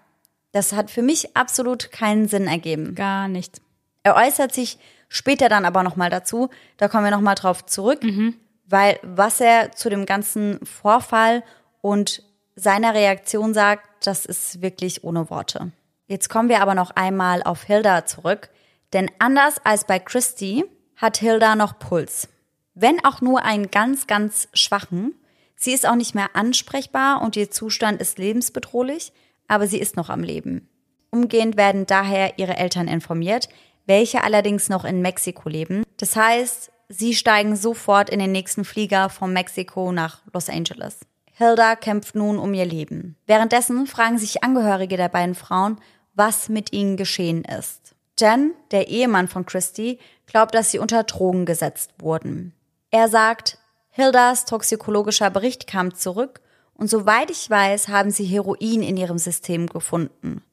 Das hat für mich absolut keinen Sinn ergeben. Gar nicht. Er äußert sich später dann aber noch mal dazu. Da kommen wir noch mal drauf zurück, Mhm. Weil was er zu dem ganzen Vorfall und seiner Reaktion sagt, das ist wirklich ohne Worte. Jetzt kommen wir aber noch einmal auf Hilda zurück, denn anders als bei Christy hat Hilda noch Puls. Wenn auch nur einen ganz, ganz schwachen. Sie ist auch nicht mehr ansprechbar und ihr Zustand ist lebensbedrohlich, aber sie ist noch am Leben. Umgehend werden daher ihre Eltern informiert, welche allerdings noch in Mexiko leben. Das heißt, sie steigen sofort in den nächsten Flieger von Mexiko nach Los Angeles. Hilda kämpft nun um ihr Leben. Währenddessen fragen sich Angehörige der beiden Frauen, was mit ihnen geschehen ist. Jen, der Ehemann von Christy, glaubt, dass sie unter Drogen gesetzt wurden. Er sagt, Hildas toxikologischer Bericht kam zurück und soweit ich weiß, haben sie Heroin in ihrem System gefunden.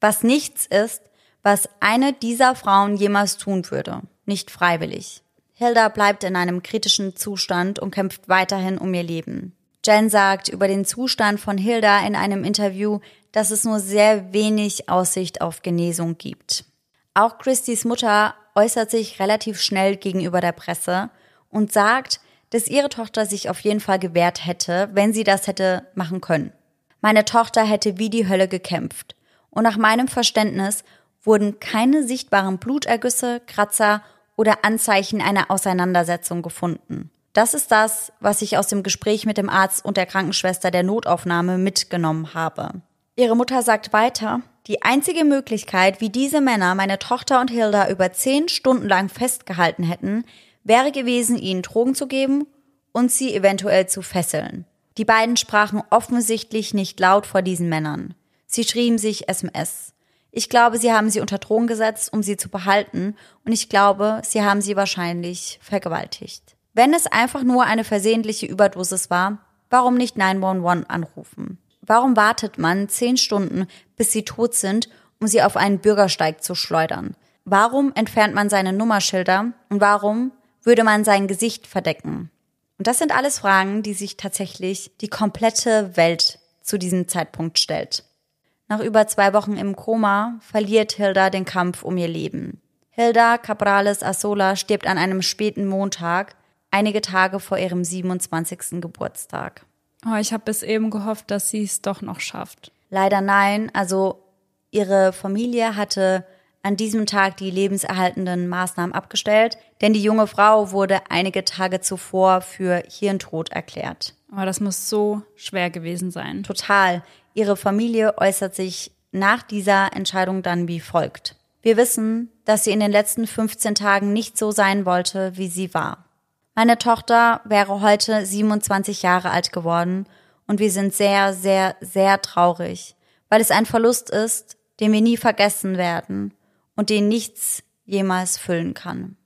Was nichts ist, was eine dieser Frauen jemals tun würde. Nicht freiwillig. Hilda bleibt in einem kritischen Zustand und kämpft weiterhin um ihr Leben. Jen sagt über den Zustand von Hilda in einem Interview, dass es nur sehr wenig Aussicht auf Genesung gibt. Auch Christys Mutter äußert sich relativ schnell gegenüber der Presse und sagt, dass ihre Tochter sich auf jeden Fall gewehrt hätte, wenn sie das hätte machen können. Meine Tochter hätte wie die Hölle gekämpft. Und nach meinem Verständnis wurden keine sichtbaren Blutergüsse, Kratzer oder Anzeichen einer Auseinandersetzung gefunden. Das ist das, was ich aus dem Gespräch mit dem Arzt und der Krankenschwester der Notaufnahme mitgenommen habe. Ihre Mutter sagt weiter, die einzige Möglichkeit, wie diese Männer meine Tochter und Hilda über zehn Stunden lang festgehalten hätten, wäre gewesen, ihnen Drogen zu geben und sie eventuell zu fesseln. Die beiden sprachen offensichtlich nicht laut vor diesen Männern. Sie schrieben sich SMS. Ich glaube, sie haben sie unter Drogen gesetzt, um sie zu behalten, und ich glaube, sie haben sie wahrscheinlich vergewaltigt. Wenn es einfach nur eine versehentliche Überdosis war, warum nicht 911 anrufen? Warum wartet man zehn Stunden, bis sie tot sind, um sie auf einen Bürgersteig zu schleudern? Warum entfernt man seine Nummerschilder und warum würde man sein Gesicht verdecken? Und das sind alles Fragen, die sich tatsächlich die komplette Welt zu diesem Zeitpunkt stellt. Nach über zwei Wochen im Koma verliert Hilda den Kampf um ihr Leben. Hilda Cabrales Asola stirbt an einem späten Montag, einige Tage vor ihrem 27. Geburtstag. Oh, ich habe bis eben gehofft, dass sie es doch noch schafft. Leider nein, also ihre Familie hatte an diesem Tag die lebenserhaltenden Maßnahmen abgestellt, denn die junge Frau wurde einige Tage zuvor für Hirntod erklärt. Aber das muss so schwer gewesen sein. Total. Ihre Familie äußert sich nach dieser Entscheidung dann wie folgt. Wir wissen, dass sie in den letzten 15 Tagen nicht so sein wollte, wie sie war. Meine Tochter wäre heute 27 Jahre alt geworden und wir sind sehr, sehr, sehr traurig, weil es ein Verlust ist, den wir nie vergessen werden und den nichts jemals füllen kann.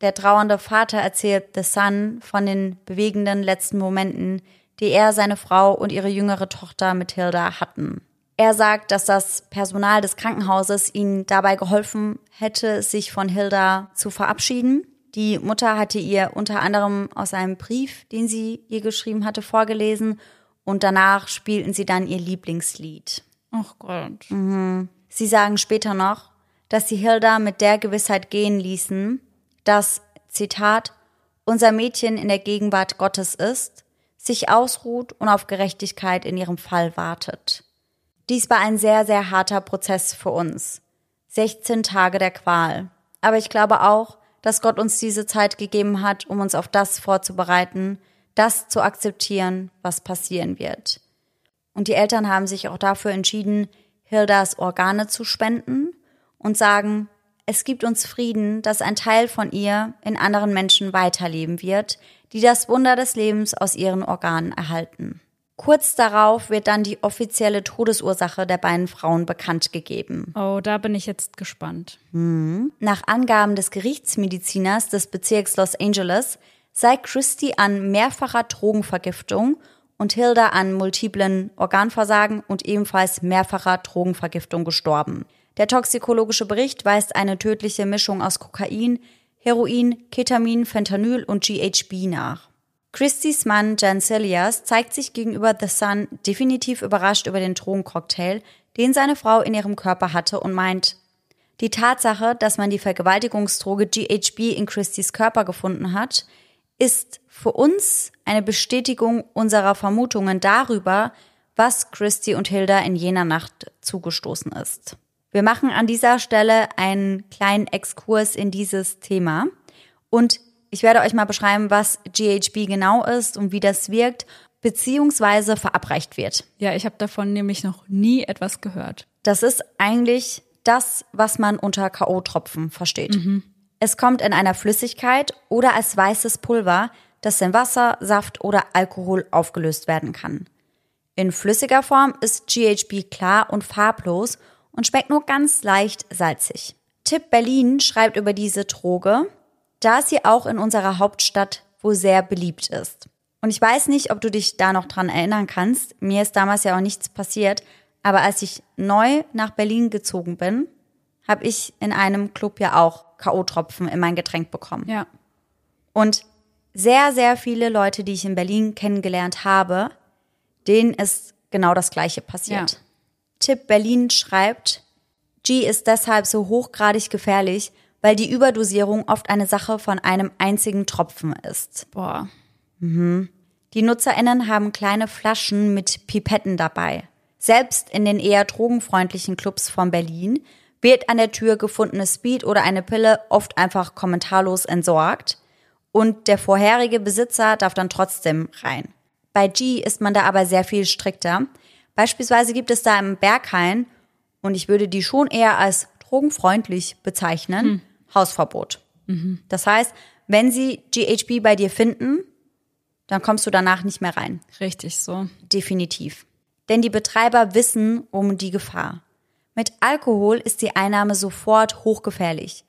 Der trauernde Vater erzählt The Sun von den bewegenden letzten Momenten, die er, seine Frau und ihre jüngere Tochter mit Hilda hatten. Er sagt, dass das Personal des Krankenhauses ihnen dabei geholfen hätte, sich von Hilda zu verabschieden. Die Mutter hatte ihr unter anderem aus einem Brief, den sie ihr geschrieben hatte, vorgelesen und danach spielten sie dann ihr Lieblingslied. Ach Gott. Sie sagen später noch, dass sie Hilda mit der Gewissheit gehen ließen, dass, Zitat, unser Mädchen in der Gegenwart Gottes ist, sich ausruht und auf Gerechtigkeit in ihrem Fall wartet. Dies war ein sehr, sehr harter Prozess für uns. 16 Tage der Qual. Aber ich glaube auch, dass Gott uns diese Zeit gegeben hat, um uns auf das vorzubereiten, das zu akzeptieren, was passieren wird. Und die Eltern haben sich auch dafür entschieden, Hildas Organe zu spenden und sagen, es gibt uns Frieden, dass ein Teil von ihr in anderen Menschen weiterleben wird, die das Wunder des Lebens aus ihren Organen erhalten. Kurz darauf wird dann die offizielle Todesursache der beiden Frauen bekannt gegeben. Oh, da bin ich jetzt gespannt. Nach Angaben des Gerichtsmediziners des Bezirks Los Angeles sei Christy an mehrfacher Drogenvergiftung und Hilda an multiplen Organversagen und ebenfalls mehrfacher Drogenvergiftung gestorben. Der toxikologische Bericht weist eine tödliche Mischung aus Kokain, Heroin, Ketamin, Fentanyl und GHB nach. Christys Mann Jan Cilias zeigt sich gegenüber The Sun definitiv überrascht über den Drogencocktail, den seine Frau in ihrem Körper hatte und meint, die Tatsache, dass man die Vergewaltigungsdroge GHB in Christys Körper gefunden hat, ist für uns eine Bestätigung unserer Vermutungen darüber, was Christy und Hilda in jener Nacht zugestoßen ist. Wir machen an dieser Stelle einen kleinen Exkurs in dieses Thema und ich werde euch mal beschreiben, was GHB genau ist und wie das wirkt, beziehungsweise verabreicht wird. Ja, ich habe davon nämlich noch nie etwas gehört. Das ist eigentlich das, was man unter K.O.-Tropfen versteht. Es kommt in einer Flüssigkeit oder als weißes Pulver, das in Wasser, Saft oder Alkohol aufgelöst werden kann. In flüssiger Form ist GHB klar und farblos und schmeckt nur ganz leicht salzig. Tipp Berlin schreibt über diese Droge, da sie auch in unserer Hauptstadt wohl sehr beliebt ist. Und ich weiß nicht, ob du dich da noch dran erinnern kannst. Mir ist damals ja auch nichts passiert. Aber als ich neu nach Berlin gezogen bin, habe ich in einem Club ja auch K.O.-Tropfen in mein Getränk bekommen. Ja. Und sehr, sehr viele Leute, die ich in Berlin kennengelernt habe, denen ist genau das Gleiche passiert. Ja. Tipp Berlin schreibt, G ist deshalb so hochgradig gefährlich, weil die Überdosierung oft eine Sache von einem einzigen Tropfen ist. Boah. Die NutzerInnen haben kleine Flaschen mit Pipetten dabei. Selbst in den eher drogenfreundlichen Clubs von Berlin wird an der Tür gefundenes Speed oder eine Pille oft einfach kommentarlos entsorgt und der vorherige Besitzer darf dann trotzdem rein. Bei G ist man da aber sehr viel strikter. Beispielsweise gibt es da im Berghain, und ich würde die schon eher als drogenfreundlich bezeichnen, Hausverbot. Das heißt, wenn sie GHB bei dir finden, dann kommst du danach nicht mehr rein. Richtig so. Definitiv. Denn die Betreiber wissen um die Gefahr. Mit Alkohol ist die Einnahme sofort hochgefährlich.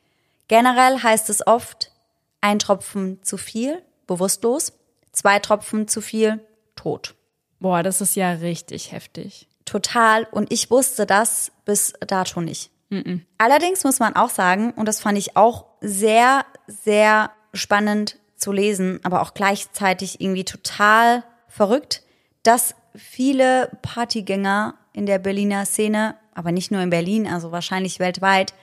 Generell heißt es oft, ein Tropfen zu viel, bewusstlos, zwei Tropfen zu viel, tot. Boah, das ist ja richtig heftig. Total. Und ich wusste das bis dato nicht. Allerdings muss man auch sagen, und das fand ich auch sehr, sehr spannend zu lesen, aber auch gleichzeitig irgendwie total verrückt, dass viele Partygänger in der Berliner Szene, aber nicht nur in Berlin, also wahrscheinlich weltweit,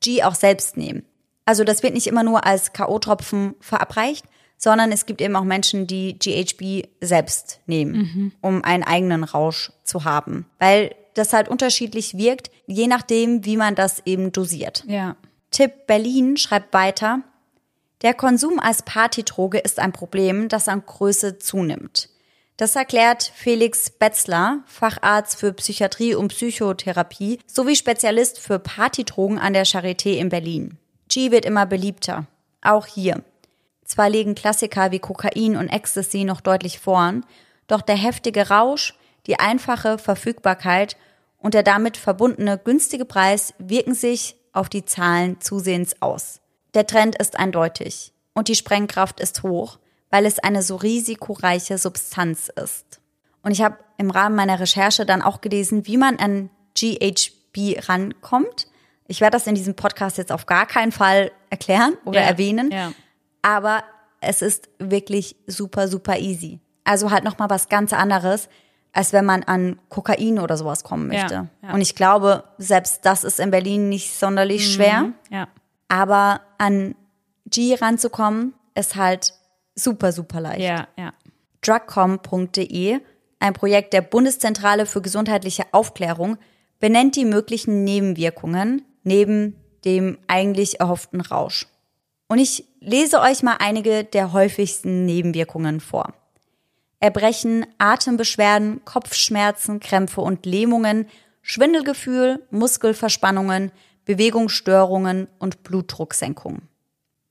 G auch selbst nehmen. Also das wird nicht immer nur als K.O.-Tropfen verabreicht, sondern es gibt eben auch Menschen, die GHB selbst nehmen, um einen eigenen Rausch zu haben. Weil das halt unterschiedlich wirkt, je nachdem, wie man das eben dosiert. Ja. Tipp Berlin schreibt weiter, der Konsum als Partydroge ist ein Problem, das an Größe zunimmt. Das erklärt Felix Betzler, Facharzt für Psychiatrie und Psychotherapie sowie Spezialist für Partydrogen an der Charité in Berlin. G wird immer beliebter. Auch hier. Zwar legen Klassiker wie Kokain und Ecstasy noch deutlich vorn, doch der heftige Rausch, die einfache Verfügbarkeit und der damit verbundene günstige Preis wirken sich auf die Zahlen zusehends aus. Der Trend ist eindeutig und die Sprengkraft ist hoch, weil es eine so risikoreiche Substanz ist. Und ich habe im Rahmen meiner Recherche dann auch gelesen, wie man an GHB rankommt. Ich werde das in diesem Podcast jetzt auf gar keinen Fall erklären oder Ja, erwähnen, ja. Aber es ist wirklich super, super easy. Also halt nochmal was ganz anderes, als wenn man an Kokain oder sowas kommen möchte. Ja, ja. Und ich glaube, selbst das ist in Berlin nicht sonderlich schwer. Ja. Aber an G ranzukommen, ist halt super, super leicht. Ja, ja. drugcom.de, ein Projekt der Bundeszentrale für gesundheitliche Aufklärung, benennt die möglichen Nebenwirkungen neben dem eigentlich erhofften Rausch. Und ich lese euch mal einige der häufigsten Nebenwirkungen vor. Erbrechen, Atembeschwerden, Kopfschmerzen, Krämpfe und Lähmungen, Schwindelgefühl, Muskelverspannungen, Bewegungsstörungen und Blutdrucksenkung.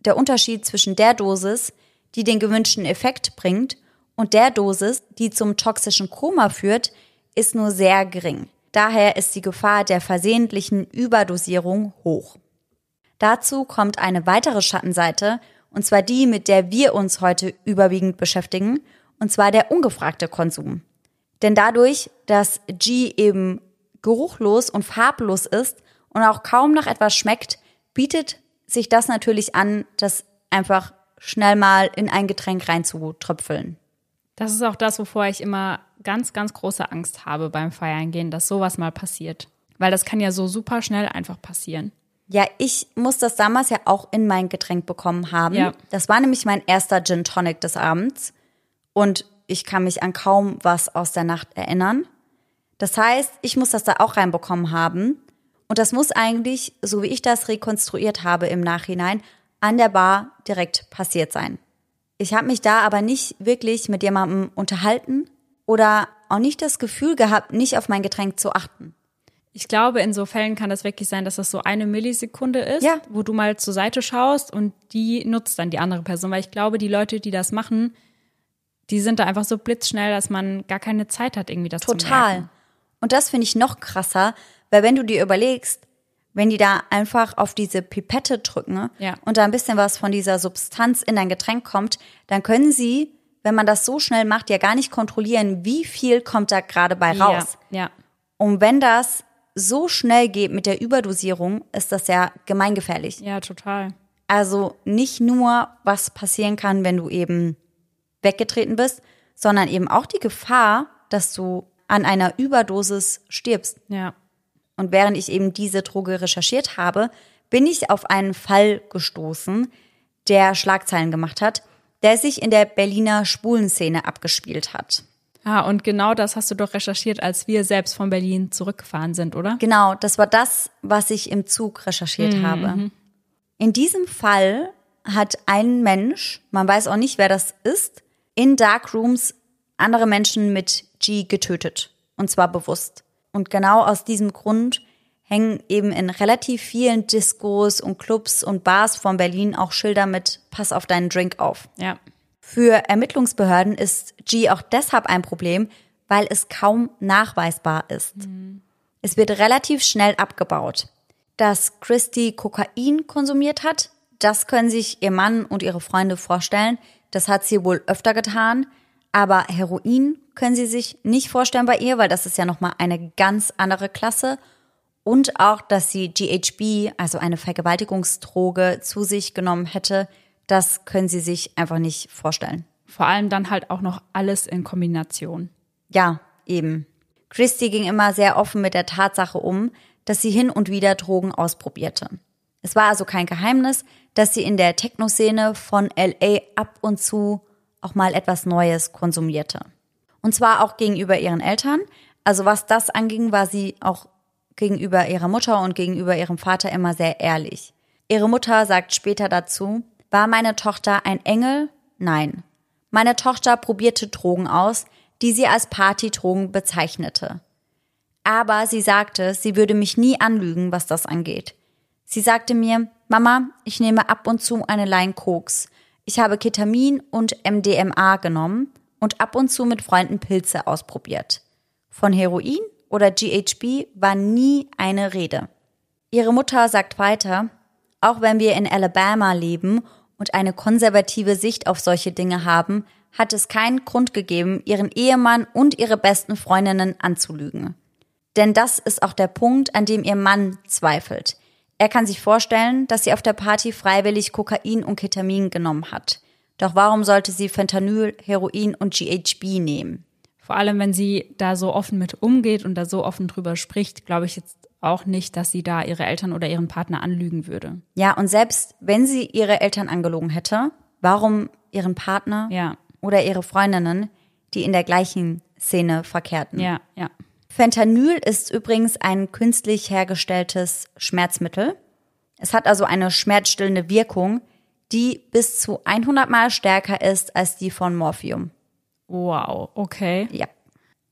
Der Unterschied zwischen der Dosis, die den gewünschten Effekt bringt, und der Dosis, die zum toxischen Koma führt, ist nur sehr gering. Daher ist die Gefahr der versehentlichen Überdosierung hoch. Dazu kommt eine weitere Schattenseite, und zwar die, mit der wir uns heute überwiegend beschäftigen, und zwar der ungefragte Konsum. Denn dadurch, dass G eben geruchlos und farblos ist und auch kaum nach etwas schmeckt, bietet sich das natürlich an, das einfach schnell mal in ein Getränk reinzutröpfeln. Das ist auch das, wovor ich immer ganz, ganz große Angst habe beim Feiern gehen, dass sowas mal passiert. Weil das kann ja so super schnell einfach passieren. Ja, ich muss das damals ja auch in mein Getränk bekommen haben. Ja. Das war nämlich mein erster Gin Tonic des Abends. Und ich kann mich an kaum was aus der Nacht erinnern. Das heißt, ich muss das da auch reinbekommen haben. Und das muss eigentlich, so wie ich das rekonstruiert habe im Nachhinein, an der Bar direkt passiert sein. Ich habe mich da aber nicht wirklich mit jemandem unterhalten oder auch nicht das Gefühl gehabt, nicht auf mein Getränk zu achten. Ich glaube, in so Fällen kann das wirklich sein, dass das so eine Millisekunde ist, Ja. wo du mal zur Seite schaust und die nutzt dann die andere Person. Weil ich glaube, die Leute, die das machen, die sind da einfach so blitzschnell, dass man gar keine Zeit hat, irgendwie das zu Total. Und das finde ich noch krasser, weil wenn du dir überlegst, wenn die da einfach auf diese Pipette drücken Ja. und da ein bisschen was von dieser Substanz in dein Getränk kommt, dann können sie, wenn man das so schnell macht, ja gar nicht kontrollieren, wie viel kommt da gerade bei raus. Ja, ja. Und wenn das so schnell geht mit der Überdosierung, ist das ja gemeingefährlich. ja, total. Also nicht nur, was passieren kann, wenn du eben weggetreten bist, sondern eben auch die Gefahr, dass du an einer Überdosis stirbst. Ja. Und während ich eben diese Droge recherchiert habe, bin ich auf einen Fall gestoßen, der Schlagzeilen gemacht hat, der sich in der Berliner Schwulenszene abgespielt hat. Ah, und genau das hast du doch recherchiert, als wir selbst von Berlin zurückgefahren sind, oder? Genau, das war das, was ich im Zug recherchiert habe. In diesem Fall hat ein Mensch, man weiß auch nicht, wer das ist, in Darkrooms andere Menschen mit G getötet. Und zwar bewusst. Und genau aus diesem Grund hängen eben in relativ vielen Discos und Clubs und Bars von Berlin auch Schilder mit Pass auf deinen Drink auf. Ja. Für Ermittlungsbehörden ist G auch deshalb ein Problem, weil es kaum nachweisbar ist. Es wird relativ schnell abgebaut. Dass Christy Kokain konsumiert hat, das können sich ihr Mann und ihre Freunde vorstellen. Das hat sie wohl öfter getan. Aber Heroin können sie sich nicht vorstellen bei ihr, weil das ist ja nochmal eine ganz andere Klasse. Und auch, dass sie GHB, also eine Vergewaltigungsdroge, zu sich genommen hätte, das können sie sich einfach nicht vorstellen. Vor allem dann halt auch noch alles in Kombination. Ja, eben. Christy ging immer sehr offen mit der Tatsache um, dass sie hin und wieder Drogen ausprobierte. Es war also kein Geheimnis, dass sie in der Techno-Szene von LA ab und zu auch mal etwas Neues konsumierte. Und zwar auch gegenüber ihren Eltern. Also was das anging, war sie auch gegenüber ihrer Mutter und gegenüber ihrem Vater immer sehr ehrlich. Ihre Mutter sagt später dazu, war meine Tochter ein Engel? Nein. Meine Tochter probierte Drogen aus, die sie als Partydrogen bezeichnete. Aber sie sagte, sie würde mich nie anlügen, was das angeht. Sie sagte mir, Mama, ich nehme ab und zu eine Line Koks. Ich habe Ketamin und MDMA genommen und ab und zu mit Freunden Pilze ausprobiert. Von Heroin oder GHB war nie eine Rede. Ihre Mutter sagt weiter, auch wenn wir in Alabama leben und eine konservative Sicht auf solche Dinge haben, hat es keinen Grund gegeben, ihren Ehemann und ihre besten Freundinnen anzulügen. Denn das ist auch der Punkt, an dem ihr Mann zweifelt. Er kann sich vorstellen, dass sie auf der Party freiwillig Kokain und Ketamin genommen hat. Doch warum sollte sie Fentanyl, Heroin und GHB nehmen? Vor allem, wenn sie da so offen mit umgeht und da so offen drüber spricht, glaube ich jetzt auch nicht, dass sie da ihre Eltern oder ihren Partner anlügen würde. Ja, und selbst wenn sie ihre Eltern angelogen hätte, warum ihren Partner Ja, oder ihre Freundinnen, die in der gleichen Szene verkehrten? ja, ja. Fentanyl ist übrigens ein künstlich hergestelltes Schmerzmittel. Es hat also eine schmerzstillende Wirkung, die bis zu 100 Mal stärker ist als die von Morphium. Wow, okay. Ja.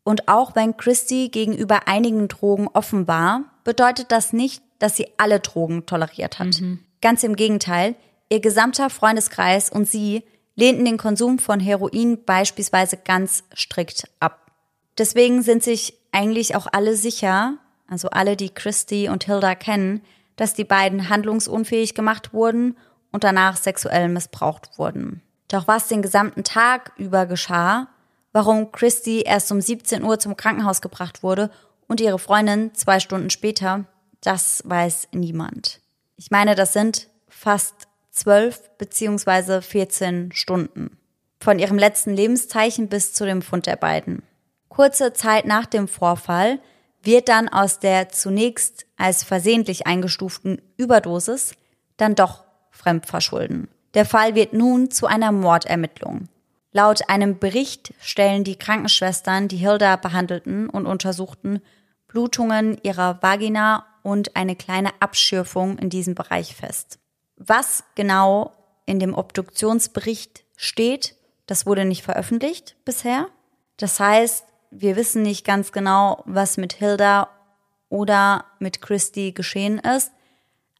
Und auch wenn Christy gegenüber einigen Drogen offen war, bedeutet das nicht, dass sie alle Drogen toleriert hat. Ganz im Gegenteil, ihr gesamter Freundeskreis und sie lehnten den Konsum von Heroin beispielsweise ganz strikt ab. Deswegen sind sich eigentlich auch alle sicher, also alle, die Christy und Hilda kennen, dass die beiden handlungsunfähig gemacht wurden und danach sexuell missbraucht wurden. Doch was den gesamten Tag über geschah, warum Christy erst um 17 Uhr zum Krankenhaus gebracht wurde und ihre Freundin zwei Stunden später, das weiß niemand. Ich meine, das sind fast zwölf beziehungsweise 14 Stunden. Von ihrem letzten Lebenszeichen bis zu dem Fund der beiden. Kurze Zeit nach dem Vorfall wird dann aus der zunächst als versehentlich eingestuften Überdosis dann doch Fremdverschulden. Der Fall wird nun zu einer Mordermittlung. Laut einem Bericht stellen die Krankenschwestern, die Hilda behandelten und untersuchten, Blutungen ihrer Vagina und eine kleine Abschürfung in diesem Bereich fest. Was genau in dem Obduktionsbericht steht, das wurde nicht veröffentlicht bisher. Das heißt, wir wissen nicht ganz genau, was mit Hilda oder mit Christy geschehen ist,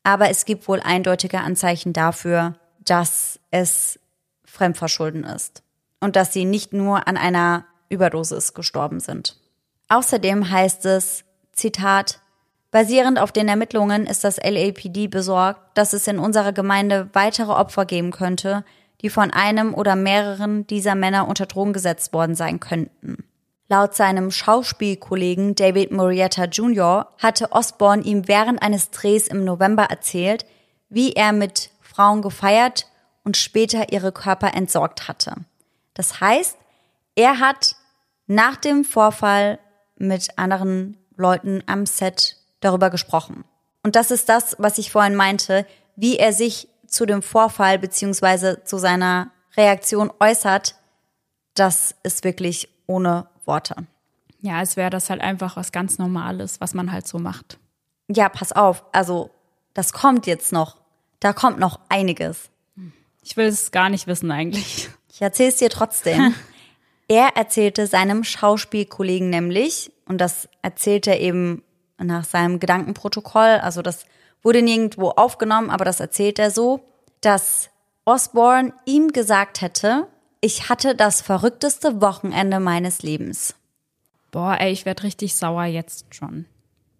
aber es gibt wohl eindeutige Anzeichen dafür, dass es Fremdverschulden ist und dass sie nicht nur an einer Überdosis gestorben sind. Außerdem heißt es, Zitat, Basierend auf den Ermittlungen ist das LAPD besorgt, dass es in unserer Gemeinde weitere Opfer geben könnte, die von einem oder mehreren dieser Männer unter Drogen gesetzt worden sein könnten. Laut seinem Schauspielkollegen David Murrieta Jr. hatte Osborne ihm während eines Drehs im November erzählt, wie er mit Frauen gefeiert und später ihre Körper entsorgt hatte. Das heißt, er hat nach dem Vorfall mit anderen Leuten am Set darüber gesprochen. Und das ist das, was ich vorhin meinte, wie er sich zu dem Vorfall beziehungsweise zu seiner Reaktion äußert, das ist wirklich ohne Worte. Ja, als wäre das halt einfach was ganz Normales, was man halt so macht. Ja, pass auf, also das kommt jetzt noch. Da kommt noch einiges. Ich will es gar nicht wissen eigentlich. Ich erzähle es dir trotzdem. er erzählte seinem Schauspielkollegen nämlich, und das erzählt er eben nach seinem Gedankenprotokoll, also das wurde nirgendwo aufgenommen, aber das erzählt er so, dass Osborne ihm gesagt hätte, ich hatte das verrückteste Wochenende meines Lebens. Boah, ey, ich werd richtig sauer jetzt schon.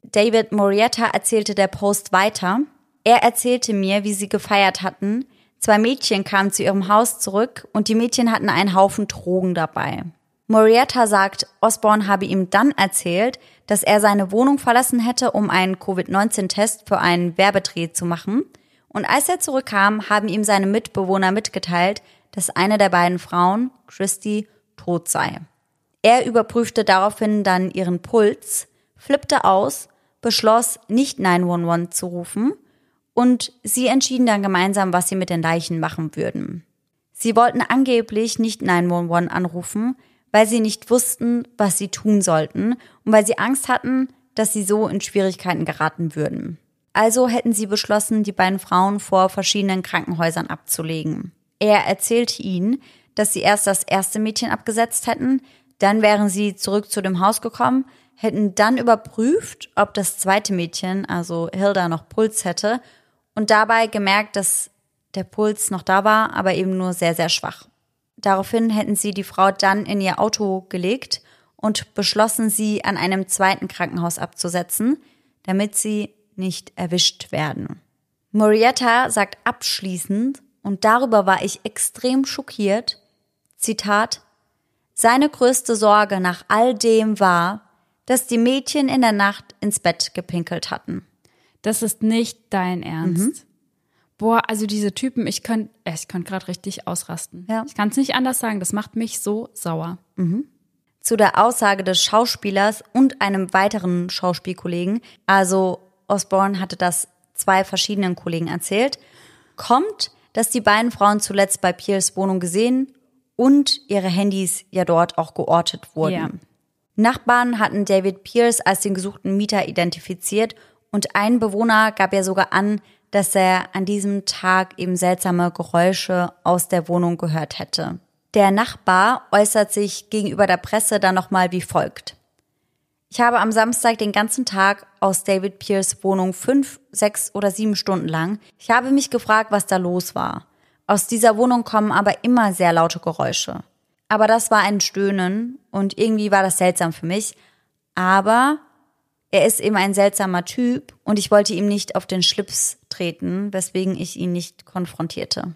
David Morietta erzählte der Post weiter. Er erzählte mir, wie sie gefeiert hatten. Zwei Mädchen kamen zu ihrem Haus zurück und die Mädchen hatten einen Haufen Drogen dabei. Morietta sagt, Osborne habe ihm dann erzählt, dass er seine Wohnung verlassen hätte, um einen Covid-19-Test für einen Werbedreh zu machen. Und als er zurückkam, haben ihm seine Mitbewohner mitgeteilt, dass eine der beiden Frauen, Christy, tot sei. Er überprüfte daraufhin dann ihren Puls, flippte aus, beschloss, nicht 911 zu rufen und sie entschieden dann gemeinsam, was sie mit den Leichen machen würden. Sie wollten angeblich nicht 911 anrufen, weil sie nicht wussten, was sie tun sollten und weil sie Angst hatten, dass sie so in Schwierigkeiten geraten würden. Also hätten sie beschlossen, die beiden Frauen vor verschiedenen Krankenhäusern abzulegen. Er erzählte ihnen, dass sie erst das erste Mädchen abgesetzt hätten, dann wären sie zurück zu dem Haus gekommen, hätten dann überprüft, ob das zweite Mädchen, also Hilda, noch Puls hätte und dabei gemerkt, dass der Puls noch da war, aber eben nur sehr, sehr schwach. Daraufhin hätten sie die Frau dann in ihr Auto gelegt und beschlossen, sie an einem zweiten Krankenhaus abzusetzen, damit sie nicht erwischt werden. Morietta sagt abschließend, und darüber war ich extrem schockiert, Zitat, seine größte Sorge nach all dem war, dass die Mädchen in der Nacht ins Bett gepinkelt hatten. Das ist nicht dein Ernst. Boah, also diese Typen, ich könnte ich könnt gerade richtig ausrasten. Ja. Ich kann es nicht anders sagen, das macht mich so sauer. zu der Aussage des Schauspielers und einem weiteren Schauspielkollegen, also Osborne hatte das zwei verschiedenen Kollegen erzählt, kommt, dass die beiden Frauen zuletzt bei Piers Wohnung gesehen und ihre Handys ja dort auch geortet wurden. Ja. Nachbarn hatten David Pierce als den gesuchten Mieter identifiziert und ein Bewohner gab ja sogar an, dass er an diesem Tag eben seltsame Geräusche aus der Wohnung gehört hätte. Der Nachbar äußert sich gegenüber der Presse dann nochmal wie folgt. Ich habe am Samstag den ganzen Tag aus David Pierce Wohnung fünf, sechs oder sieben Stunden lang. Ich habe mich gefragt, was da los war. Aus dieser Wohnung kommen aber immer sehr laute Geräusche. Aber das war ein Stöhnen und irgendwie war das seltsam für mich. Aber er ist eben ein seltsamer Typ und ich wollte ihm nicht auf den Schlips treten, weswegen ich ihn nicht konfrontierte.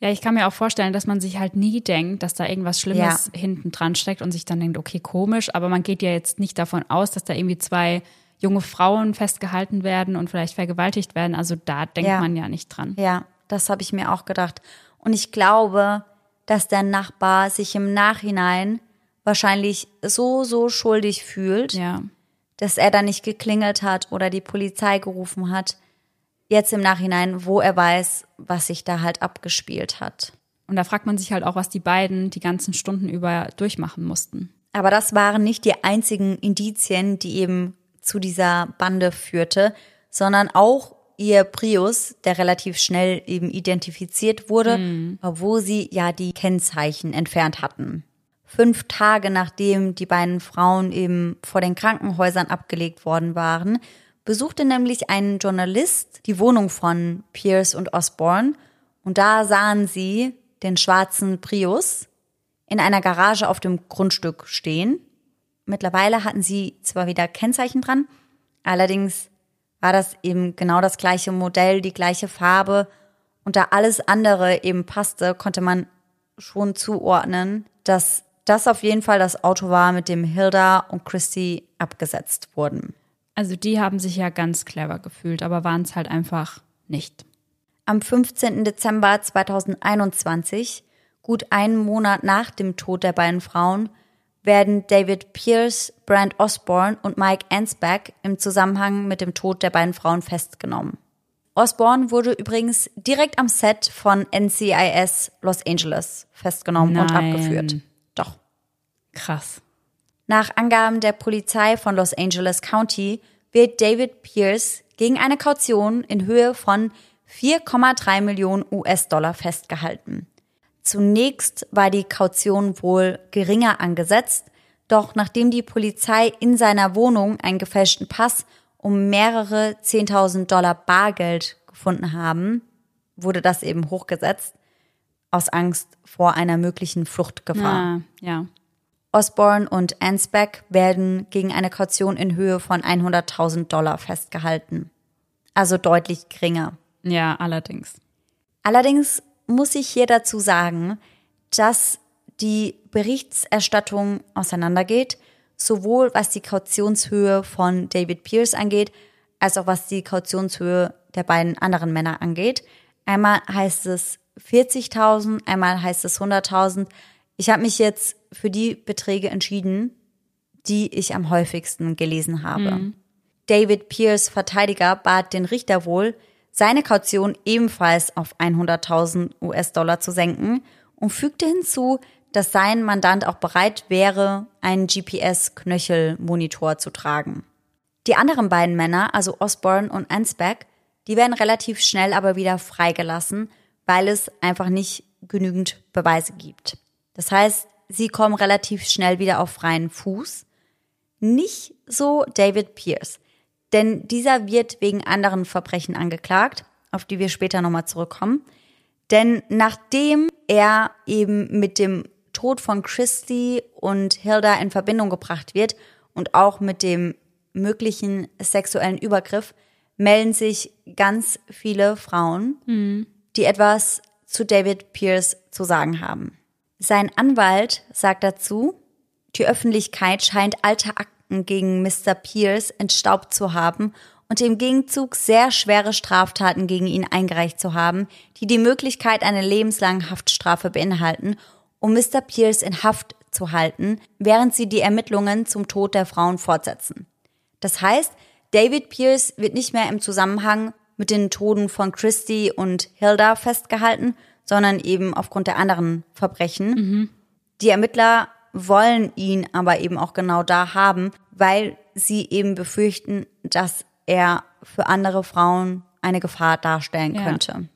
Ja, ich kann mir auch vorstellen, dass man sich halt nie denkt, dass da irgendwas Schlimmes ja. hinten dran steckt und sich dann denkt, okay, komisch, aber man geht ja jetzt nicht davon aus, dass da irgendwie zwei junge Frauen festgehalten werden und vielleicht vergewaltigt werden. Also da denkt ja. man ja nicht dran. Ja, das habe ich mir auch gedacht. Und ich glaube, dass der Nachbar sich im Nachhinein wahrscheinlich so, so schuldig fühlt, ja. dass er da nicht geklingelt hat oder die Polizei gerufen hat jetzt im Nachhinein, wo er weiß, was sich da halt abgespielt hat. Und da fragt man sich halt auch, was die beiden die ganzen Stunden über durchmachen mussten. Aber das waren nicht die einzigen Indizien, die eben zu dieser Bande führte, sondern auch ihr Prius, der relativ schnell eben identifiziert wurde, mhm. obwohl sie ja die Kennzeichen entfernt hatten. Fünf Tage nachdem die beiden Frauen eben vor den Krankenhäusern abgelegt worden waren, besuchte nämlich ein Journalist die Wohnung von Pierce und Osborne und da sahen sie den schwarzen Prius in einer Garage auf dem Grundstück stehen. Mittlerweile hatten sie zwar wieder Kennzeichen dran, allerdings war das eben genau das gleiche Modell, die gleiche Farbe und da alles andere eben passte, konnte man schon zuordnen, dass das auf jeden Fall das Auto war, mit dem Hilda und Christy abgesetzt wurden. Also die haben sich ja ganz clever gefühlt, aber waren es halt einfach nicht. Am 15. Dezember 2021, gut einen Monat nach dem Tod der beiden Frauen, werden David Pierce, Brand Osborne und Mike Ansback im Zusammenhang mit dem Tod der beiden Frauen festgenommen. Osborne wurde übrigens direkt am Set von NCIS Los Angeles festgenommen Nein. und abgeführt. Doch. Krass. Nach Angaben der Polizei von Los Angeles County wird David Pierce gegen eine Kaution in Höhe von 4,3 Millionen US-Dollar festgehalten. Zunächst war die Kaution wohl geringer angesetzt, doch nachdem die Polizei in seiner Wohnung einen gefälschten Pass um mehrere 10.000 Dollar Bargeld gefunden haben, wurde das eben hochgesetzt aus Angst vor einer möglichen Fluchtgefahr. Ah, ja. Osborne und Ansbeck werden gegen eine Kaution in Höhe von 100.000 Dollar festgehalten. Also deutlich geringer. Ja, allerdings. Allerdings muss ich hier dazu sagen, dass die Berichterstattung auseinandergeht, sowohl was die Kautionshöhe von David Pierce angeht, als auch was die Kautionshöhe der beiden anderen Männer angeht. Einmal heißt es 40.000, einmal heißt es 100.000. Ich habe mich jetzt für die Beträge entschieden, die ich am häufigsten gelesen habe. Mhm. David Pierce Verteidiger bat den Richter wohl, seine Kaution ebenfalls auf 100.000 US-Dollar zu senken und fügte hinzu, dass sein Mandant auch bereit wäre, einen GPS-Knöchelmonitor zu tragen. Die anderen beiden Männer, also Osborne und Ansbeck, die werden relativ schnell aber wieder freigelassen, weil es einfach nicht genügend Beweise gibt. Das heißt, sie kommen relativ schnell wieder auf freien Fuß. Nicht so David Pierce, denn dieser wird wegen anderen Verbrechen angeklagt, auf die wir später nochmal zurückkommen. Denn nachdem er eben mit dem Tod von Christy und Hilda in Verbindung gebracht wird und auch mit dem möglichen sexuellen Übergriff, melden sich ganz viele Frauen, mhm. die etwas zu David Pierce zu sagen haben. Sein Anwalt sagt dazu, die Öffentlichkeit scheint alte Akten gegen Mr. Pierce entstaubt zu haben und im Gegenzug sehr schwere Straftaten gegen ihn eingereicht zu haben, die die Möglichkeit einer lebenslangen Haftstrafe beinhalten, um Mr. Pierce in Haft zu halten, während sie die Ermittlungen zum Tod der Frauen fortsetzen. Das heißt, David Pierce wird nicht mehr im Zusammenhang mit den Toten von Christy und Hilda festgehalten, sondern eben aufgrund der anderen Verbrechen. Mhm. Die Ermittler wollen ihn aber eben auch genau da haben, weil sie eben befürchten, dass er für andere Frauen eine Gefahr darstellen ja. könnte.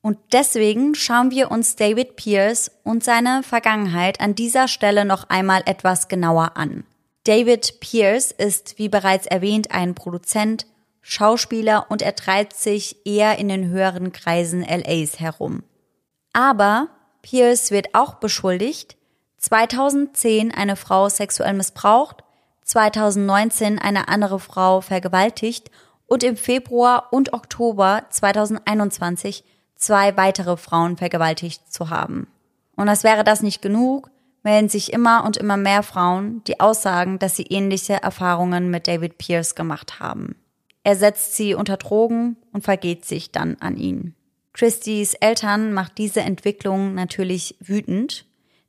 Und deswegen schauen wir uns David Pierce und seine Vergangenheit an dieser Stelle noch einmal etwas genauer an. David Pierce ist, wie bereits erwähnt, ein Produzent, Schauspieler und er treibt sich eher in den höheren Kreisen LAs herum. Aber Pierce wird auch beschuldigt, 2010 eine Frau sexuell missbraucht, 2019 eine andere Frau vergewaltigt und im Februar und Oktober 2021 zwei weitere Frauen vergewaltigt zu haben. Und als wäre das nicht genug, melden sich immer und immer mehr Frauen, die aussagen, dass sie ähnliche Erfahrungen mit David Pierce gemacht haben. Er setzt sie unter Drogen und vergeht sich dann an ihn. Christys Eltern macht diese Entwicklung natürlich wütend,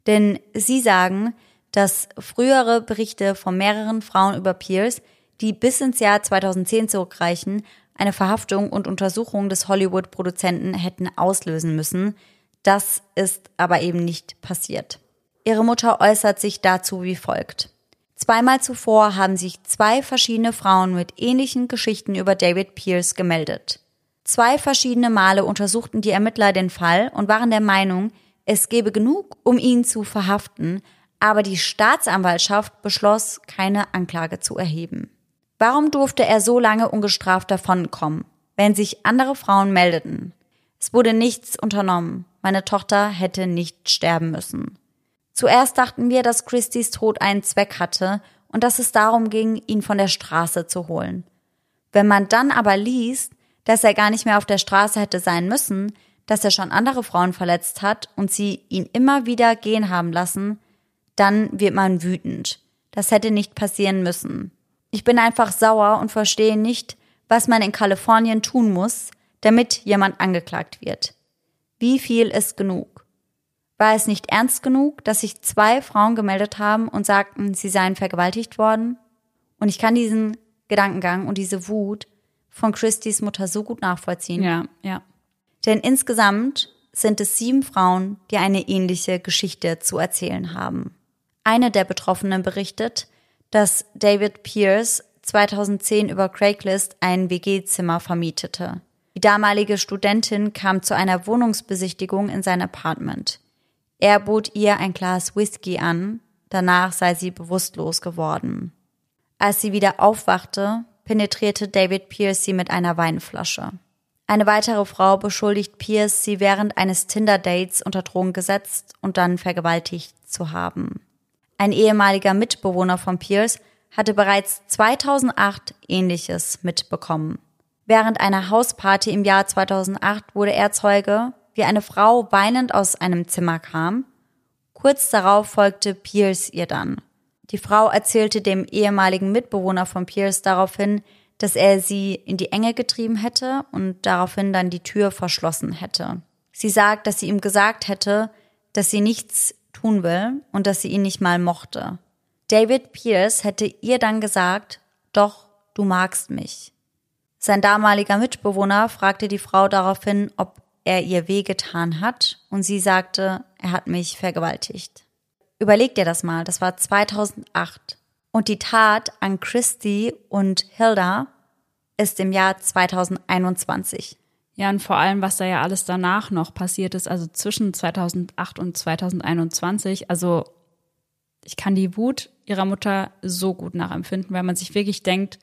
denn sie sagen, dass frühere Berichte von mehreren Frauen über Pierce, die bis ins Jahr 2010 zurückreichen, eine Verhaftung und Untersuchung des Hollywood-Produzenten hätten auslösen müssen. Das ist aber eben nicht passiert. Ihre Mutter äußert sich dazu wie folgt. Zweimal zuvor haben sich zwei verschiedene Frauen mit ähnlichen Geschichten über David Pierce gemeldet. Zwei verschiedene Male untersuchten die Ermittler den Fall und waren der Meinung, es gebe genug, um ihn zu verhaften, aber die Staatsanwaltschaft beschloss, keine Anklage zu erheben. Warum durfte er so lange ungestraft davonkommen, wenn sich andere Frauen meldeten? Es wurde nichts unternommen. Meine Tochter hätte nicht sterben müssen. Zuerst dachten wir, dass Christys Tod einen Zweck hatte und dass es darum ging, ihn von der Straße zu holen. Wenn man dann aber liest, dass er gar nicht mehr auf der Straße hätte sein müssen, dass er schon andere Frauen verletzt hat und sie ihn immer wieder gehen haben lassen, dann wird man wütend. Das hätte nicht passieren müssen. Ich bin einfach sauer und verstehe nicht, was man in Kalifornien tun muss, damit jemand angeklagt wird. Wie viel ist genug? War es nicht ernst genug, dass sich zwei Frauen gemeldet haben und sagten, sie seien vergewaltigt worden? Und ich kann diesen Gedankengang und diese Wut von Christys Mutter so gut nachvollziehen. Ja, ja. Denn insgesamt sind es sieben Frauen, die eine ähnliche Geschichte zu erzählen haben. Eine der Betroffenen berichtet, dass David Pierce 2010 über Craigslist ein WG-Zimmer vermietete. Die damalige Studentin kam zu einer Wohnungsbesichtigung in sein Apartment. Er bot ihr ein Glas Whisky an, danach sei sie bewusstlos geworden. Als sie wieder aufwachte, penetrierte David Pierce sie mit einer Weinflasche. Eine weitere Frau beschuldigt Pierce, sie während eines Tinder-Dates unter Drogen gesetzt und dann vergewaltigt zu haben. Ein ehemaliger Mitbewohner von Pierce hatte bereits 2008 Ähnliches mitbekommen. Während einer Hausparty im Jahr 2008 wurde er Zeuge, wie eine Frau weinend aus einem Zimmer kam. Kurz darauf folgte Pierce ihr dann. Die Frau erzählte dem ehemaligen Mitbewohner von Pierce daraufhin, dass er sie in die Enge getrieben hätte und daraufhin dann die Tür verschlossen hätte. Sie sagt, dass sie ihm gesagt hätte, dass sie nichts tun will und dass sie ihn nicht mal mochte. David Pierce hätte ihr dann gesagt, doch, du magst mich. Sein damaliger Mitbewohner fragte die Frau daraufhin, ob er ihr wehgetan hat und sie sagte, er hat mich vergewaltigt. Überleg dir das mal, das war 2008 und die Tat an Christy und Hilda ist im Jahr 2021. Ja, und vor allem, was da ja alles danach noch passiert ist, also zwischen 2008 und 2021. Also ich kann die Wut ihrer Mutter so gut nachempfinden, weil man sich wirklich denkt,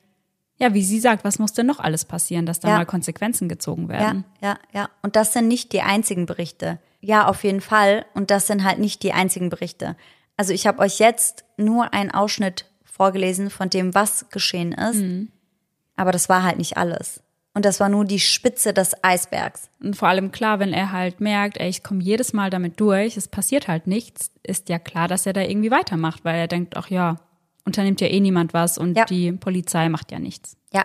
ja, wie sie sagt, was muss denn noch alles passieren, dass da ja. mal Konsequenzen gezogen werden? Ja, ja, ja. Und das sind nicht die einzigen Berichte. Ja, auf jeden Fall. Und das sind halt nicht die einzigen Berichte. Also ich habe euch jetzt nur einen Ausschnitt vorgelesen von dem, was geschehen ist. Mhm. Aber das war halt nicht alles. Und das war nur die Spitze des Eisbergs. Und vor allem klar, wenn er halt merkt, ey, ich komme jedes Mal damit durch, es passiert halt nichts, ist ja klar, dass er da irgendwie weitermacht, weil er denkt, ach ja, unternimmt ja eh niemand was und ja. die Polizei macht ja nichts. Ja.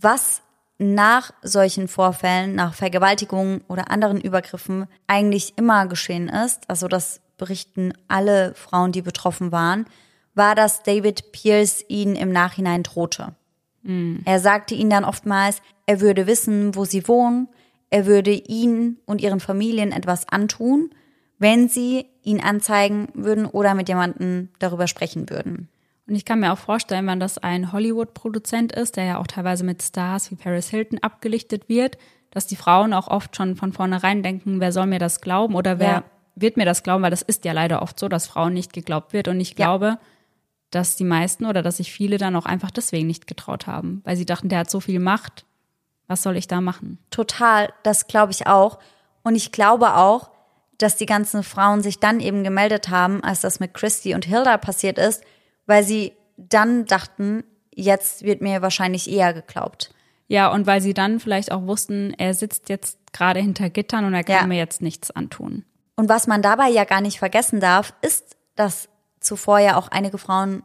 Was nach solchen Vorfällen, nach Vergewaltigungen oder anderen Übergriffen eigentlich immer geschehen ist, also das berichten alle Frauen, die betroffen waren, war, dass David Pierce ihnen im Nachhinein drohte. Mhm. Er sagte ihnen dann oftmals, er würde wissen, wo sie wohnen, er würde ihnen und ihren Familien etwas antun, wenn sie ihn anzeigen würden oder mit jemandem darüber sprechen würden. Und ich kann mir auch vorstellen, wenn das ein Hollywood-Produzent ist, der ja auch teilweise mit Stars wie Paris Hilton abgelichtet wird, dass die Frauen auch oft schon von vornherein denken, wer soll mir das glauben oder wer ja. wird mir das glauben, weil das ist ja leider oft so, dass Frauen nicht geglaubt wird. Und ich ja. glaube, dass die meisten oder dass sich viele dann auch einfach deswegen nicht getraut haben, weil sie dachten, der hat so viel Macht, was soll ich da machen? Total, das glaube ich auch. Und ich glaube auch, dass die ganzen Frauen sich dann eben gemeldet haben, als das mit Christy und Hilda passiert ist, weil sie dann dachten, jetzt wird mir wahrscheinlich eher geglaubt. Ja, und weil sie dann vielleicht auch wussten, er sitzt jetzt gerade hinter Gittern und er kann ja. mir jetzt nichts antun. Und was man dabei ja gar nicht vergessen darf, ist, dass zuvor ja auch einige Frauen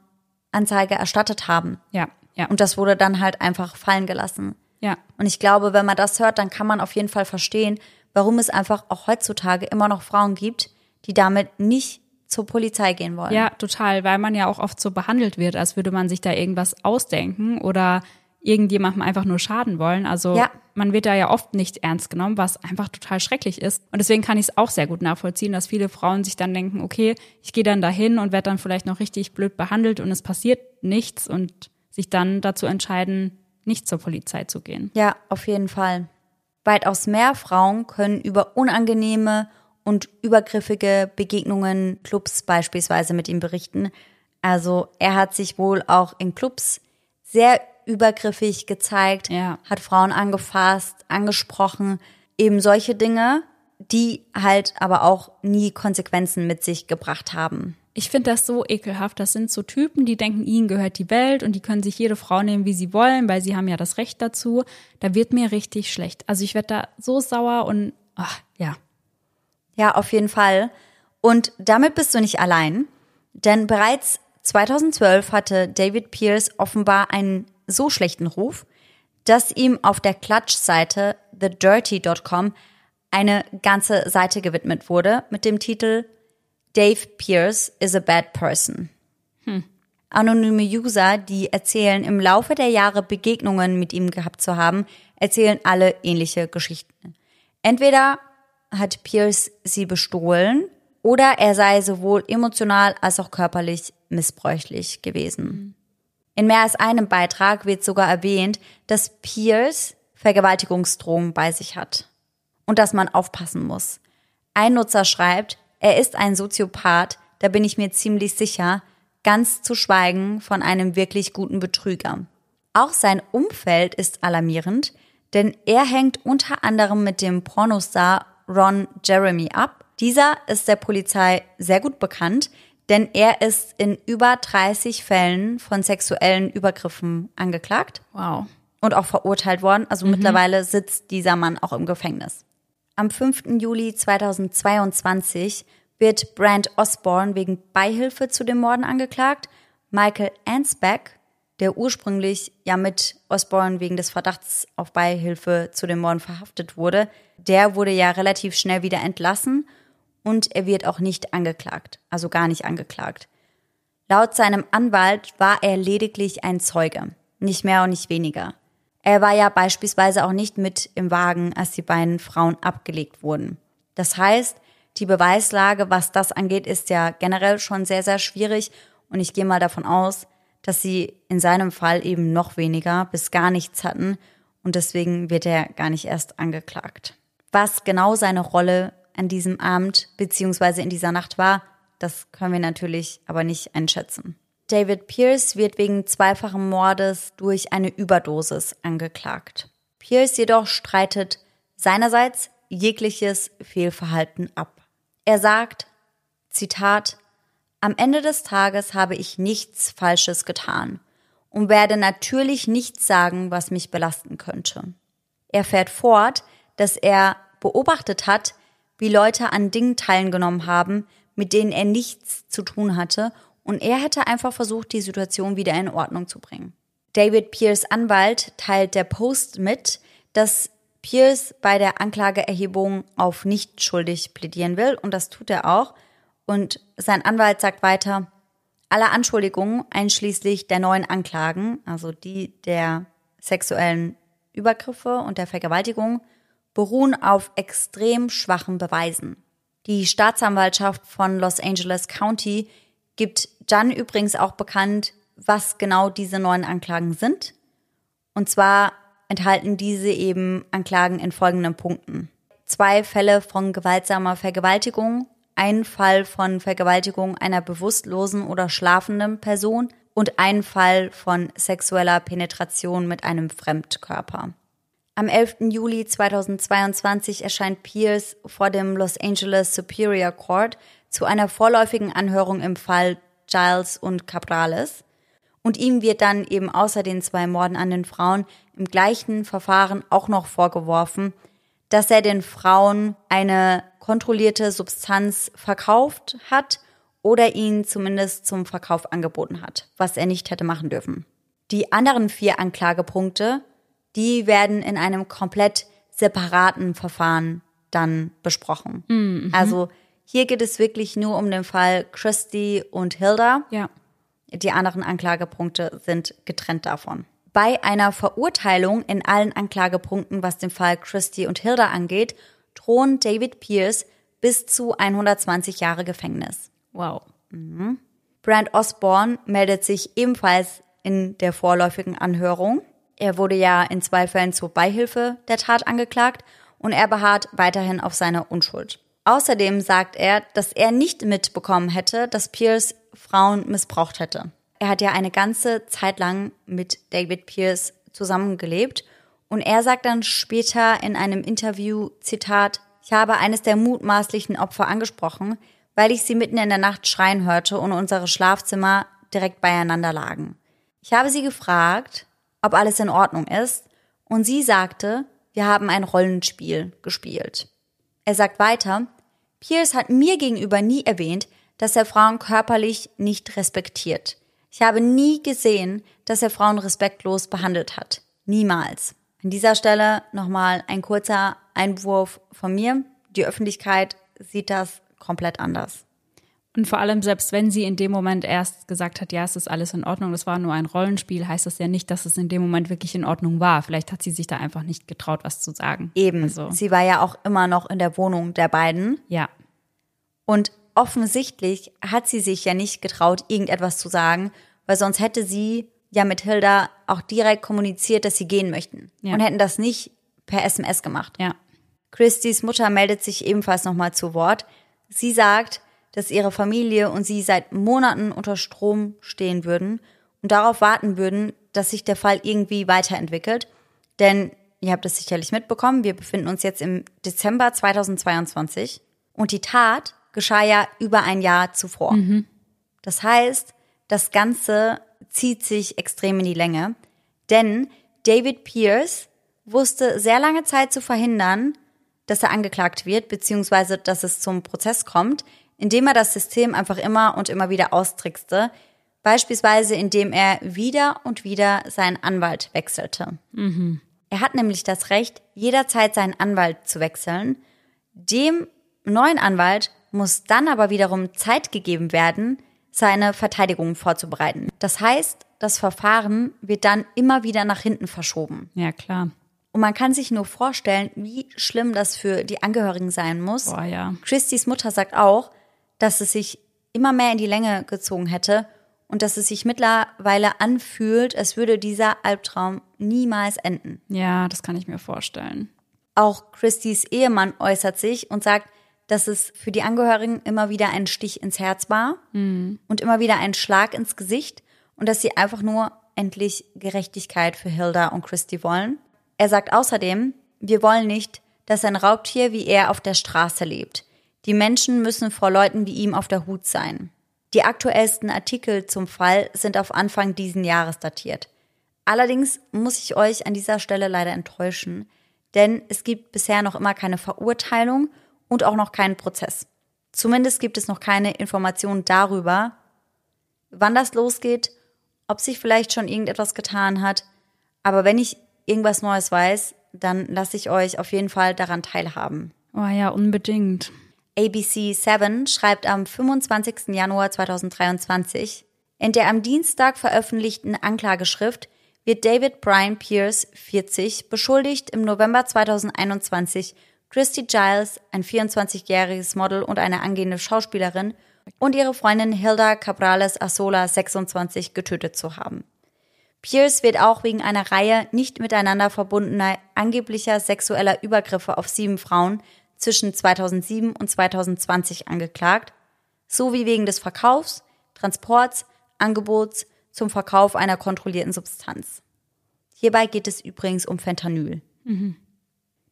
Anzeige erstattet haben. Ja, ja. Und das wurde dann halt einfach fallen gelassen. Ja. Und ich glaube, wenn man das hört, dann kann man auf jeden Fall verstehen, warum es einfach auch heutzutage immer noch Frauen gibt, die damit nicht zur Polizei gehen wollen. Ja, total, weil man ja auch oft so behandelt wird, als würde man sich da irgendwas ausdenken oder irgendjemandem einfach nur schaden wollen. Also ja. man wird da ja oft nicht ernst genommen, was einfach total schrecklich ist. Und deswegen kann ich es auch sehr gut nachvollziehen, dass viele Frauen sich dann denken, okay, ich gehe dann dahin und werde dann vielleicht noch richtig blöd behandelt und es passiert nichts und sich dann dazu entscheiden, nicht zur Polizei zu gehen. Ja, auf jeden Fall. Weitaus mehr Frauen können über unangenehme und übergriffige Begegnungen Clubs beispielsweise mit ihm berichten. Also er hat sich wohl auch in Clubs sehr übergriffig gezeigt, ja. hat Frauen angefasst, angesprochen, eben solche Dinge, die halt aber auch nie Konsequenzen mit sich gebracht haben. Ich finde das so ekelhaft. Das sind so Typen, die denken, ihnen gehört die Welt und die können sich jede Frau nehmen, wie sie wollen, weil sie haben ja das Recht dazu. Da wird mir richtig schlecht. Also ich werde da so sauer und ach, ja. Ja, auf jeden Fall. Und damit bist du nicht allein, denn bereits 2012 hatte David Pierce offenbar einen so schlechten Ruf, dass ihm auf der Klatschseite thedirty.com eine ganze Seite gewidmet wurde mit dem Titel Dave Pierce is a bad person. Hm. Anonyme User, die erzählen, im Laufe der Jahre Begegnungen mit ihm gehabt zu haben, erzählen alle ähnliche Geschichten. Entweder hat Pierce sie bestohlen oder er sei sowohl emotional als auch körperlich missbräuchlich gewesen. Hm. In mehr als einem Beitrag wird sogar erwähnt, dass Pierce Vergewaltigungsdrohungen bei sich hat und dass man aufpassen muss. Ein Nutzer schreibt, er ist ein Soziopath, da bin ich mir ziemlich sicher, ganz zu schweigen von einem wirklich guten Betrüger. Auch sein Umfeld ist alarmierend, denn er hängt unter anderem mit dem Pornostar Ron Jeremy ab. Dieser ist der Polizei sehr gut bekannt, denn er ist in über 30 Fällen von sexuellen Übergriffen angeklagt. Wow. Und auch verurteilt worden. Also mhm. mittlerweile sitzt dieser Mann auch im Gefängnis. Am 5. Juli 2022 wird Brand Osborne wegen Beihilfe zu den Morden angeklagt. Michael Ansbeck, der ursprünglich ja mit Osborne wegen des Verdachts auf Beihilfe zu den Morden verhaftet wurde, der wurde ja relativ schnell wieder entlassen und er wird auch nicht angeklagt, also gar nicht angeklagt. Laut seinem Anwalt war er lediglich ein Zeuge, nicht mehr und nicht weniger. Er war ja beispielsweise auch nicht mit im Wagen, als die beiden Frauen abgelegt wurden. Das heißt, die Beweislage, was das angeht, ist ja generell schon sehr, sehr schwierig und ich gehe mal davon aus, dass sie in seinem Fall eben noch weniger bis gar nichts hatten und deswegen wird er gar nicht erst angeklagt. Was genau seine Rolle an diesem Abend bzw. in dieser Nacht war, das können wir natürlich aber nicht einschätzen. David Pierce wird wegen zweifachen Mordes durch eine Überdosis angeklagt. Pierce jedoch streitet seinerseits jegliches Fehlverhalten ab. Er sagt, Zitat, am Ende des Tages habe ich nichts Falsches getan und werde natürlich nichts sagen, was mich belasten könnte. Er fährt fort, dass er beobachtet hat, wie Leute an Dingen teilgenommen haben, mit denen er nichts zu tun hatte, und er hätte einfach versucht, die Situation wieder in Ordnung zu bringen. David Pierce Anwalt teilt der Post mit, dass Pierce bei der Anklageerhebung auf nicht schuldig plädieren will, und das tut er auch. Und sein Anwalt sagt weiter, alle Anschuldigungen, einschließlich der neuen Anklagen, also die der sexuellen Übergriffe und der Vergewaltigung, beruhen auf extrem schwachen Beweisen. Die Staatsanwaltschaft von Los Angeles County gibt dann übrigens auch bekannt, was genau diese neuen Anklagen sind. Und zwar enthalten diese eben Anklagen in folgenden Punkten. Zwei Fälle von gewaltsamer Vergewaltigung, ein Fall von Vergewaltigung einer bewusstlosen oder schlafenden Person und ein Fall von sexueller Penetration mit einem Fremdkörper. Am 11. Juli 2022 erscheint Pierce vor dem Los Angeles Superior Court zu einer vorläufigen Anhörung im Fall Giles und Cabrales. Und ihm wird dann eben außer den zwei Morden an den Frauen im gleichen Verfahren auch noch vorgeworfen, dass er den Frauen eine kontrollierte Substanz verkauft hat oder ihnen zumindest zum Verkauf angeboten hat, was er nicht hätte machen dürfen. Die anderen vier Anklagepunkte, die werden in einem komplett separaten Verfahren dann besprochen. Mhm. Also hier geht es wirklich nur um den Fall Christy und Hilda. Ja. Die anderen Anklagepunkte sind getrennt davon. Bei einer Verurteilung in allen Anklagepunkten, was den Fall Christy und Hilda angeht, drohen David Pierce bis zu 120 Jahre Gefängnis. Wow. Mhm. Brand Osborne meldet sich ebenfalls in der vorläufigen Anhörung. Er wurde ja in zwei Fällen zur Beihilfe der Tat angeklagt und er beharrt weiterhin auf seiner Unschuld. Außerdem sagt er, dass er nicht mitbekommen hätte, dass Pierce Frauen missbraucht hätte. Er hat ja eine ganze Zeit lang mit David Pierce zusammengelebt und er sagt dann später in einem Interview, Zitat, ich habe eines der mutmaßlichen Opfer angesprochen, weil ich sie mitten in der Nacht schreien hörte und unsere Schlafzimmer direkt beieinander lagen. Ich habe sie gefragt, ob alles in Ordnung ist, und sie sagte, wir haben ein Rollenspiel gespielt. Er sagt weiter, Pierce hat mir gegenüber nie erwähnt, dass er Frauen körperlich nicht respektiert. Ich habe nie gesehen, dass er Frauen respektlos behandelt hat. Niemals. An dieser Stelle nochmal ein kurzer Einwurf von mir. Die Öffentlichkeit sieht das komplett anders. Und vor allem, selbst wenn sie in dem Moment erst gesagt hat, ja, es ist alles in Ordnung, das war nur ein Rollenspiel, heißt das ja nicht, dass es in dem Moment wirklich in Ordnung war. Vielleicht hat sie sich da einfach nicht getraut, was zu sagen. Eben. Also. Sie war ja auch immer noch in der Wohnung der beiden. Ja. Und offensichtlich hat sie sich ja nicht getraut, irgendetwas zu sagen, weil sonst hätte sie ja mit Hilda auch direkt kommuniziert, dass sie gehen möchten. Ja. Und hätten das nicht per SMS gemacht. Ja. Christys Mutter meldet sich ebenfalls nochmal zu Wort. Sie sagt, dass ihre Familie und sie seit Monaten unter Strom stehen würden und darauf warten würden, dass sich der Fall irgendwie weiterentwickelt. Denn ihr habt es sicherlich mitbekommen, wir befinden uns jetzt im Dezember 2022 und die Tat geschah ja über ein Jahr zuvor. Mhm. Das heißt, das Ganze zieht sich extrem in die Länge, denn David Pierce wusste sehr lange Zeit zu verhindern, dass er angeklagt wird, beziehungsweise dass es zum Prozess kommt, indem er das System einfach immer und immer wieder austrickste, beispielsweise indem er wieder und wieder seinen Anwalt wechselte. Mhm. Er hat nämlich das Recht, jederzeit seinen Anwalt zu wechseln. Dem neuen Anwalt muss dann aber wiederum Zeit gegeben werden, seine Verteidigung vorzubereiten. Das heißt, das Verfahren wird dann immer wieder nach hinten verschoben. Ja, klar. Und man kann sich nur vorstellen, wie schlimm das für die Angehörigen sein muss. Boah, ja. Christys Mutter sagt auch, dass es sich immer mehr in die Länge gezogen hätte und dass es sich mittlerweile anfühlt, als würde dieser Albtraum niemals enden. Ja, das kann ich mir vorstellen. Auch Christys Ehemann äußert sich und sagt, dass es für die Angehörigen immer wieder ein Stich ins Herz war mhm. und immer wieder ein Schlag ins Gesicht und dass sie einfach nur endlich Gerechtigkeit für Hilda und Christy wollen. Er sagt außerdem, wir wollen nicht, dass ein Raubtier wie er auf der Straße lebt. Die Menschen müssen vor Leuten wie ihm auf der Hut sein. Die aktuellsten Artikel zum Fall sind auf Anfang diesen Jahres datiert. Allerdings muss ich euch an dieser Stelle leider enttäuschen, denn es gibt bisher noch immer keine Verurteilung und auch noch keinen Prozess. Zumindest gibt es noch keine Informationen darüber, wann das losgeht, ob sich vielleicht schon irgendetwas getan hat. Aber wenn ich irgendwas Neues weiß, dann lasse ich euch auf jeden Fall daran teilhaben. Oh ja, unbedingt. ABC 7 schreibt am 25. Januar 2023, in der am Dienstag veröffentlichten Anklageschrift wird David Brian Pierce, 40, beschuldigt, im November 2021 Christy Giles, ein 24-jähriges Model und eine angehende Schauspielerin, und ihre Freundin Hilda Cabrales Asola, 26, getötet zu haben. Pierce wird auch wegen einer Reihe nicht miteinander verbundener angeblicher sexueller Übergriffe auf sieben Frauen zwischen 2007 und 2020 angeklagt, sowie wegen des Verkaufs, Transports, Angebots zum Verkauf einer kontrollierten Substanz. Hierbei geht es übrigens um Fentanyl. Mhm.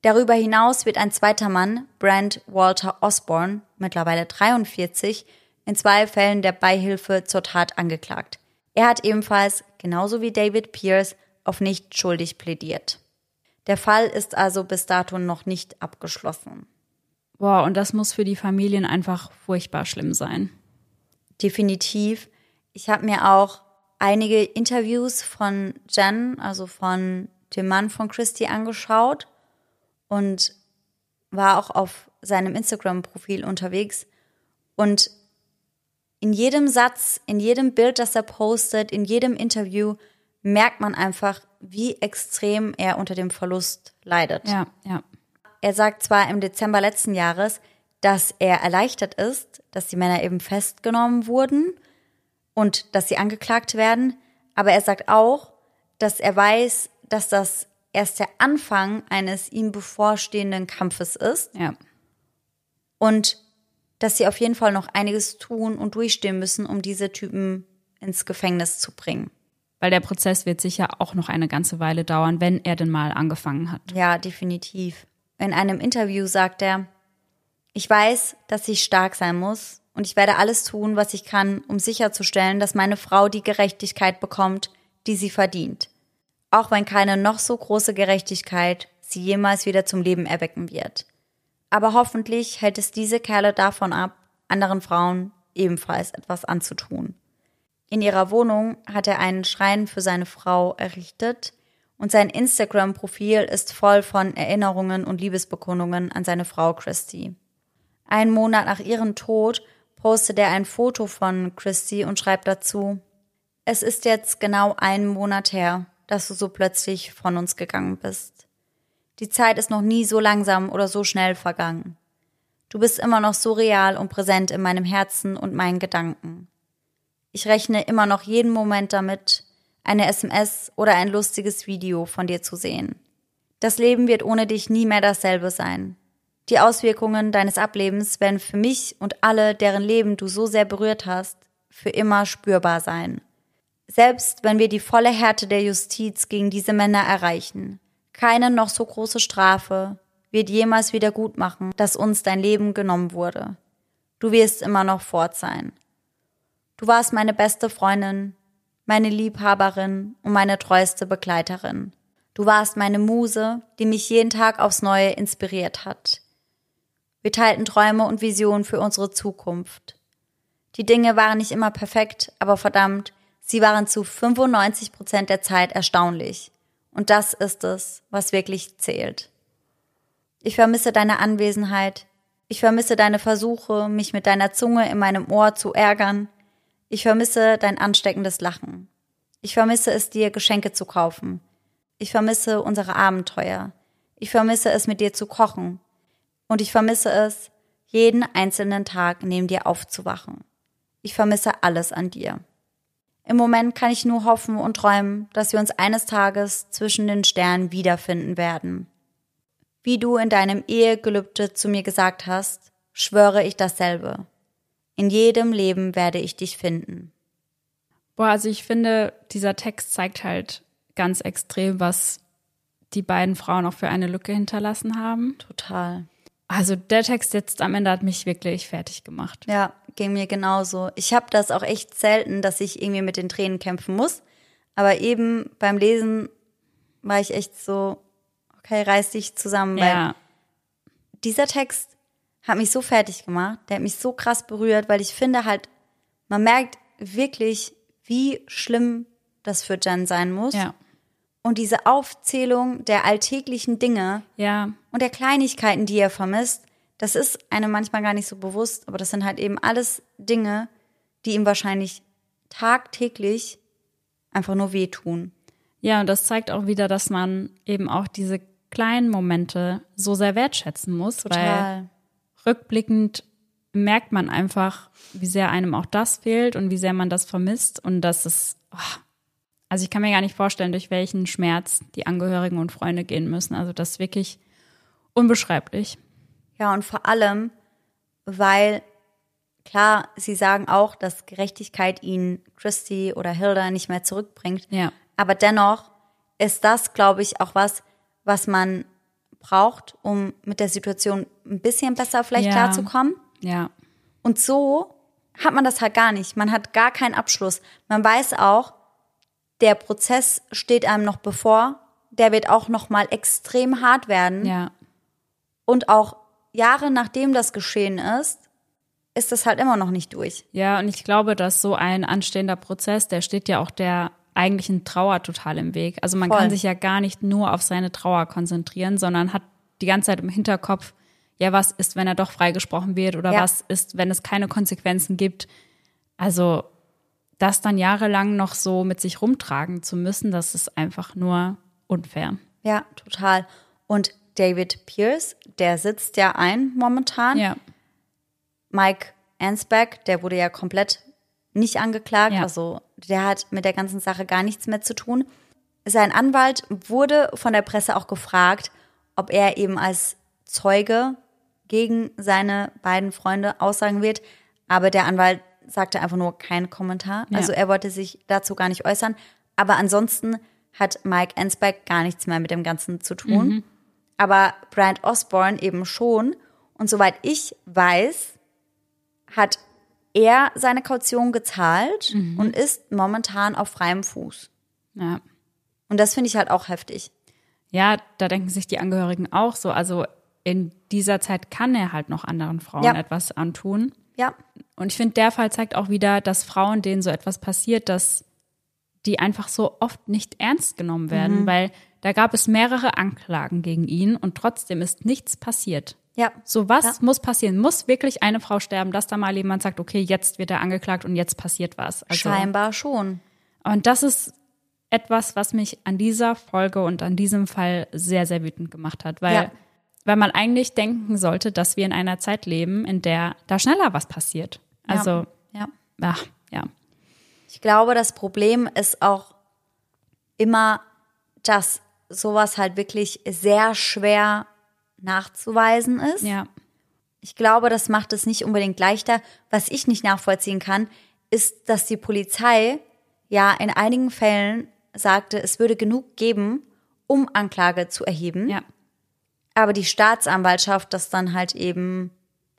Darüber hinaus wird ein zweiter Mann, Brent Walter Osborne, mittlerweile 43, in zwei Fällen der Beihilfe zur Tat angeklagt. Er hat ebenfalls, genauso wie David Pierce, auf nicht schuldig plädiert. Der Fall ist also bis dato noch nicht abgeschlossen. Boah, und das muss für die Familien einfach furchtbar schlimm sein. Definitiv. Ich habe mir auch einige Interviews von Jen, also von dem Mann von Christy, angeschaut und war auch auf seinem Instagram-Profil unterwegs. Und in jedem Satz, in jedem Bild, das er postet, in jedem Interview merkt man einfach, wie extrem er unter dem Verlust leidet. Ja, ja. Er sagt zwar im Dezember letzten Jahres, dass er erleichtert ist, dass die Männer eben festgenommen wurden und dass sie angeklagt werden, aber er sagt auch, dass er weiß, dass das erst der Anfang eines ihm bevorstehenden Kampfes ist. Ja. Und dass sie auf jeden Fall noch einiges tun und durchstehen müssen, um diese Typen ins Gefängnis zu bringen. Weil der Prozess wird sicher auch noch eine ganze Weile dauern, wenn er denn mal angefangen hat. Ja, definitiv. In einem Interview sagt er, ich weiß, dass ich stark sein muss und ich werde alles tun, was ich kann, um sicherzustellen, dass meine Frau die Gerechtigkeit bekommt, die sie verdient. Auch wenn keine noch so große Gerechtigkeit sie jemals wieder zum Leben erwecken wird. Aber hoffentlich hält es diese Kerle davon ab, anderen Frauen ebenfalls etwas anzutun. In ihrer Wohnung hat er einen Schrein für seine Frau errichtet und sein Instagram-Profil ist voll von Erinnerungen und Liebesbekundungen an seine Frau Christy. Einen Monat nach ihrem Tod postet er ein Foto von Christy und schreibt dazu, es ist jetzt genau einen Monat her, dass du so plötzlich von uns gegangen bist. Die Zeit ist noch nie so langsam oder so schnell vergangen. Du bist immer noch so real und präsent in meinem Herzen und meinen Gedanken. Ich rechne immer noch jeden Moment damit, eine SMS oder ein lustiges Video von dir zu sehen. Das Leben wird ohne dich nie mehr dasselbe sein. Die Auswirkungen deines Ablebens werden für mich und alle, deren Leben du so sehr berührt hast, für immer spürbar sein. Selbst wenn wir die volle Härte der Justiz gegen diese Männer erreichen, keine noch so große Strafe wird jemals wieder gut machen, dass uns dein Leben genommen wurde. Du wirst immer noch fort sein. Du warst meine beste Freundin, meine Liebhaberin und meine treueste Begleiterin. Du warst meine Muse, die mich jeden Tag aufs Neue inspiriert hat. Wir teilten Träume und Visionen für unsere Zukunft. Die Dinge waren nicht immer perfekt, aber verdammt, sie waren zu 95 Prozent der Zeit erstaunlich. Und das ist es, was wirklich zählt. Ich vermisse deine Anwesenheit. Ich vermisse deine Versuche, mich mit deiner Zunge in meinem Ohr zu ärgern. Ich vermisse dein ansteckendes Lachen. Ich vermisse es dir, Geschenke zu kaufen. Ich vermisse unsere Abenteuer. Ich vermisse es, mit dir zu kochen. Und ich vermisse es, jeden einzelnen Tag neben dir aufzuwachen. Ich vermisse alles an dir. Im Moment kann ich nur hoffen und träumen, dass wir uns eines Tages zwischen den Sternen wiederfinden werden. Wie du in deinem Ehegelübde zu mir gesagt hast, schwöre ich dasselbe. In jedem Leben werde ich dich finden. Boah, also ich finde, dieser Text zeigt halt ganz extrem, was die beiden Frauen auch für eine Lücke hinterlassen haben. Total. Also der Text jetzt am Ende hat mich wirklich fertig gemacht. Ja, ging mir genauso. Ich habe das auch echt selten, dass ich irgendwie mit den Tränen kämpfen muss. Aber eben beim Lesen war ich echt so, okay, reiß dich zusammen. Ja. Weil dieser Text hat mich so fertig gemacht, der hat mich so krass berührt, weil ich finde halt, man merkt wirklich, wie schlimm das für Jen sein muss. Ja. Und diese Aufzählung der alltäglichen Dinge Ja. und der Kleinigkeiten, die er vermisst, das ist einem manchmal gar nicht so bewusst, aber das sind halt eben alles Dinge, die ihm wahrscheinlich tagtäglich einfach nur wehtun. Ja, und das zeigt auch wieder, dass man eben auch diese kleinen Momente so sehr wertschätzen muss, weil Total. rückblickend merkt man einfach, wie sehr einem auch das fehlt und wie sehr man das vermisst und dass es, oh, also ich kann mir gar nicht vorstellen, durch welchen Schmerz die Angehörigen und Freunde gehen müssen. Also das ist wirklich unbeschreiblich. Ja, und vor allem, weil klar, sie sagen auch, dass Gerechtigkeit ihnen Christy oder Hilda nicht mehr zurückbringt. Ja. Aber dennoch ist das, glaube ich, auch was, was man braucht, um mit der Situation ein bisschen besser vielleicht Ja. klarzukommen. Ja. Und so hat man das halt gar nicht. Man hat gar keinen Abschluss. Man weiß auch, der Prozess steht einem noch bevor. Der wird auch noch mal extrem hart werden. Ja. Und auch Jahre nachdem das geschehen ist, ist das halt immer noch nicht durch. Ja, und ich glaube, dass so ein anstehender Prozess, der steht ja auch der eigentlichen Trauer total im Weg. Also man Voll. kann sich ja gar nicht nur auf seine Trauer konzentrieren, sondern hat die ganze Zeit im Hinterkopf, ja, was ist, wenn er doch freigesprochen wird oder Ja. was ist, wenn es keine Konsequenzen gibt. Also das dann jahrelang noch so mit sich rumtragen zu müssen, das ist einfach nur unfair. Ja, total. Und David Pierce, der sitzt ja ein momentan. Ja, Mike Ansback, der wurde ja komplett nicht angeklagt. Ja. Also der hat mit der ganzen Sache gar nichts mehr zu tun. Sein Anwalt wurde von der Presse auch gefragt, ob er eben als Zeuge gegen seine beiden Freunde aussagen wird. Aber der Anwalt sagte einfach nur keinen Kommentar. Ja. Also er wollte sich dazu gar nicht äußern. Aber ansonsten hat Mike Ansback gar nichts mehr mit dem Ganzen zu tun. Aber Brand Osborne eben schon. Und soweit ich weiß, hat er seine Kaution gezahlt und ist momentan auf freiem Fuß. ja. Und das finde ich halt auch heftig. Ja, da denken sich die Angehörigen auch so. Also in dieser Zeit kann er halt noch anderen Frauen Ja. etwas antun. Ja, Und ich finde, der Fall zeigt auch wieder, dass Frauen, denen so etwas passiert, dass die einfach so oft nicht ernst genommen werden, weil da gab es mehrere Anklagen gegen ihn und trotzdem ist nichts passiert. ja, So was Ja. muss passieren? Muss wirklich eine Frau sterben, dass da mal jemand sagt, okay, jetzt wird er angeklagt und jetzt passiert was. Also, scheinbar schon. und das ist etwas, was mich an dieser Folge und an diesem Fall sehr, sehr wütend gemacht hat, weil, Ja. weil man eigentlich denken sollte, dass wir in einer Zeit leben, in der da schneller was passiert. Also, ja. ach, ja. Ich glaube, das Problem ist auch immer, dass sowas halt wirklich sehr schwer nachzuweisen ist. Ja, Ich glaube, das macht es nicht unbedingt leichter. Was ich nicht nachvollziehen kann, ist, dass die Polizei ja in einigen Fällen sagte, es würde genug geben, um Anklage zu erheben, ja. aber die Staatsanwaltschaft das dann halt eben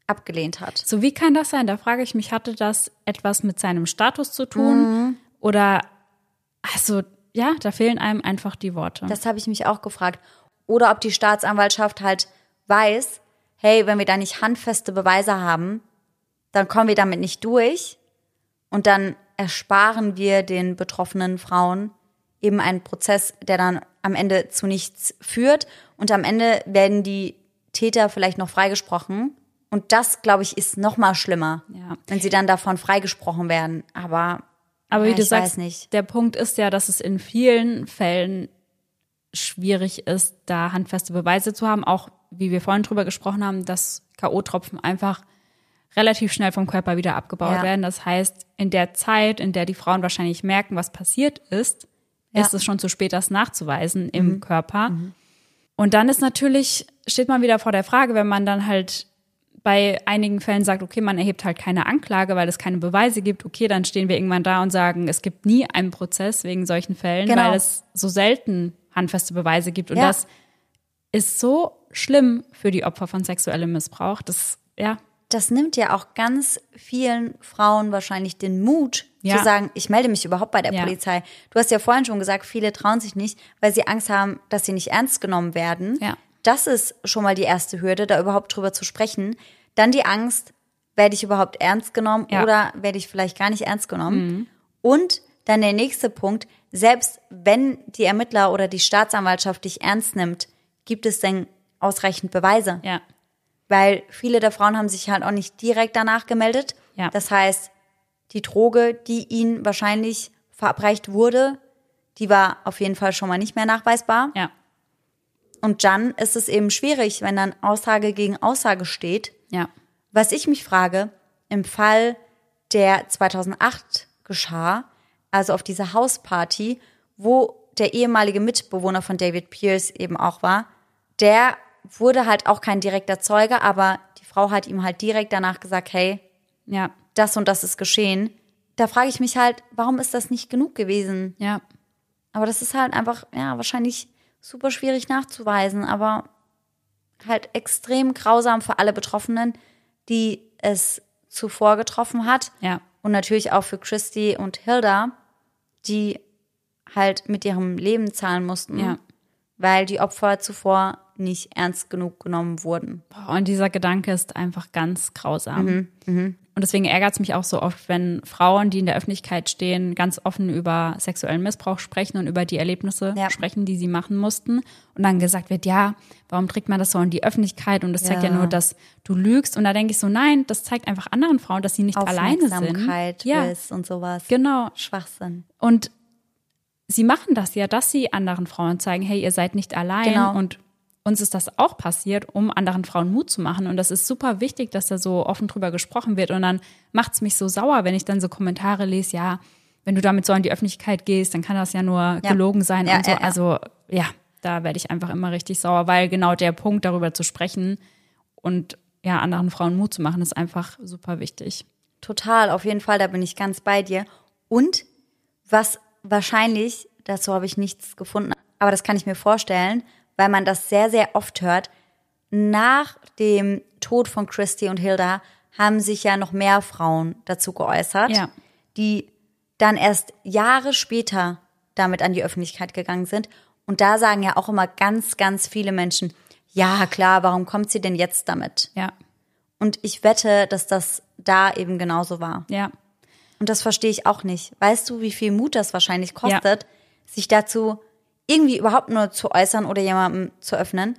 abgelehnt hat. So, wie kann das sein? Da frage ich mich, hatte das etwas mit seinem Status zu tun? Oder, also, ja, da fehlen einem einfach die Worte. Das habe ich mich auch gefragt. Oder ob die Staatsanwaltschaft halt weiß, hey, wenn wir da nicht handfeste Beweise haben, dann kommen wir damit nicht durch und dann ersparen wir den betroffenen Frauen eben einen Prozess, der dann am Ende zu nichts führt und am Ende werden die Täter vielleicht noch freigesprochen und das, glaube ich, ist noch mal schlimmer, Ja. wenn sie dann davon freigesprochen werden. Aber Aber ja, wie du ich sagst, der Punkt ist ja, dass es in vielen Fällen schwierig ist, da handfeste Beweise zu haben. Auch wie wir vorhin drüber gesprochen haben, dass K.O.-Tropfen einfach relativ schnell vom Körper wieder abgebaut Ja. werden. Das heißt, in der Zeit, in der die Frauen wahrscheinlich merken, was passiert ist, Ja. ist es schon zu spät, das nachzuweisen im Körper. Und dann ist natürlich, steht man wieder vor der Frage, wenn man dann halt bei einigen Fällen sagt, okay, man erhebt halt keine Anklage, weil es keine Beweise gibt, okay, dann stehen wir irgendwann da und sagen, es gibt nie einen Prozess wegen solchen Fällen, Genau. weil es so selten handfeste Beweise gibt. Und Ja. das ist so schlimm für die Opfer von sexuellem Missbrauch. Das, ja, das nimmt ja auch ganz vielen Frauen wahrscheinlich den Mut Ja. zu sagen, ich melde mich überhaupt bei der Ja. Polizei. Du hast ja vorhin schon gesagt, viele trauen sich nicht, weil sie Angst haben, dass sie nicht ernst genommen werden. Ja. Das ist schon mal die erste Hürde, da überhaupt drüber zu sprechen. Dann die Angst, werde ich überhaupt ernst genommen Ja. Mhm. oder werde ich vielleicht gar nicht ernst genommen? Und dann der nächste Punkt, selbst wenn die Ermittler oder die Staatsanwaltschaft dich ernst nimmt, gibt es denn ausreichend Beweise? ja. weil viele der Frauen haben sich halt auch nicht direkt danach gemeldet. Ja. Das heißt, die Droge, die ihnen wahrscheinlich verabreicht wurde, die war auf jeden Fall schon mal nicht mehr nachweisbar. Ja. Und dann ist es eben schwierig, wenn dann Aussage gegen Aussage steht. Ja. Was ich mich frage, im Fall, der 2008 geschah, also auf dieser Hausparty, wo der ehemalige Mitbewohner von David Pierce eben auch war, der wurde halt auch kein direkter Zeuge, aber die Frau hat ihm halt direkt danach gesagt, hey, Ja. das und das ist geschehen. Da frage ich mich halt, warum ist das nicht genug gewesen? Ja. Aber das ist halt einfach, ja, wahrscheinlich super schwierig nachzuweisen, aber halt extrem grausam für alle Betroffenen, die es zuvor getroffen hat. Ja. Und natürlich auch für Christy und Hilda, die halt mit ihrem Leben zahlen mussten, Ja. weil die Opfer zuvor nicht ernst genug genommen wurden. Und dieser Gedanke ist einfach ganz grausam. Mhm, Und deswegen ärgert es mich auch so oft, wenn Frauen, die in der Öffentlichkeit stehen, ganz offen über sexuellen Missbrauch sprechen und über die Erlebnisse Ja. sprechen, die sie machen mussten. Und dann gesagt wird, ja, warum trägt man das so in die Öffentlichkeit? Und das zeigt ja Ja. nur, dass du lügst. Und da denke ich so, nein, das zeigt einfach anderen Frauen, dass sie nicht alleine sind. Ja, und sowas. genau. Schwachsinn. Und sie machen das ja, dass sie anderen Frauen zeigen, hey, ihr seid nicht allein. Genau. Und uns ist das auch passiert, um anderen Frauen Mut zu machen. Und das ist super wichtig, dass da so offen drüber gesprochen wird. Und dann macht es mich so sauer, wenn ich dann so Kommentare lese, ja, wenn du damit so in die Öffentlichkeit gehst, dann kann das ja nur gelogen sein Ja, und so. ja, ja. Also ja, da werde ich einfach immer richtig sauer, weil genau der Punkt, darüber zu sprechen und ja, anderen Frauen Mut zu machen, ist einfach super wichtig. Total, auf jeden Fall, da bin ich ganz bei dir. Und was wahrscheinlich, dazu habe ich nichts gefunden, aber das kann ich mir vorstellen, weil man das sehr, sehr oft hört, nach dem Tod von Christy und Hilda haben sich ja noch mehr Frauen dazu geäußert, Ja. die dann erst Jahre später damit an die Öffentlichkeit gegangen sind. Und da sagen ja auch immer ganz, ganz viele Menschen, ja klar, warum kommt sie denn jetzt damit? Ja, Und ich wette, dass das da eben genauso war. ja, Und das verstehe ich auch nicht. Weißt du, wie viel Mut das wahrscheinlich kostet, sich dazu irgendwie überhaupt nur zu äußern oder jemandem zu öffnen?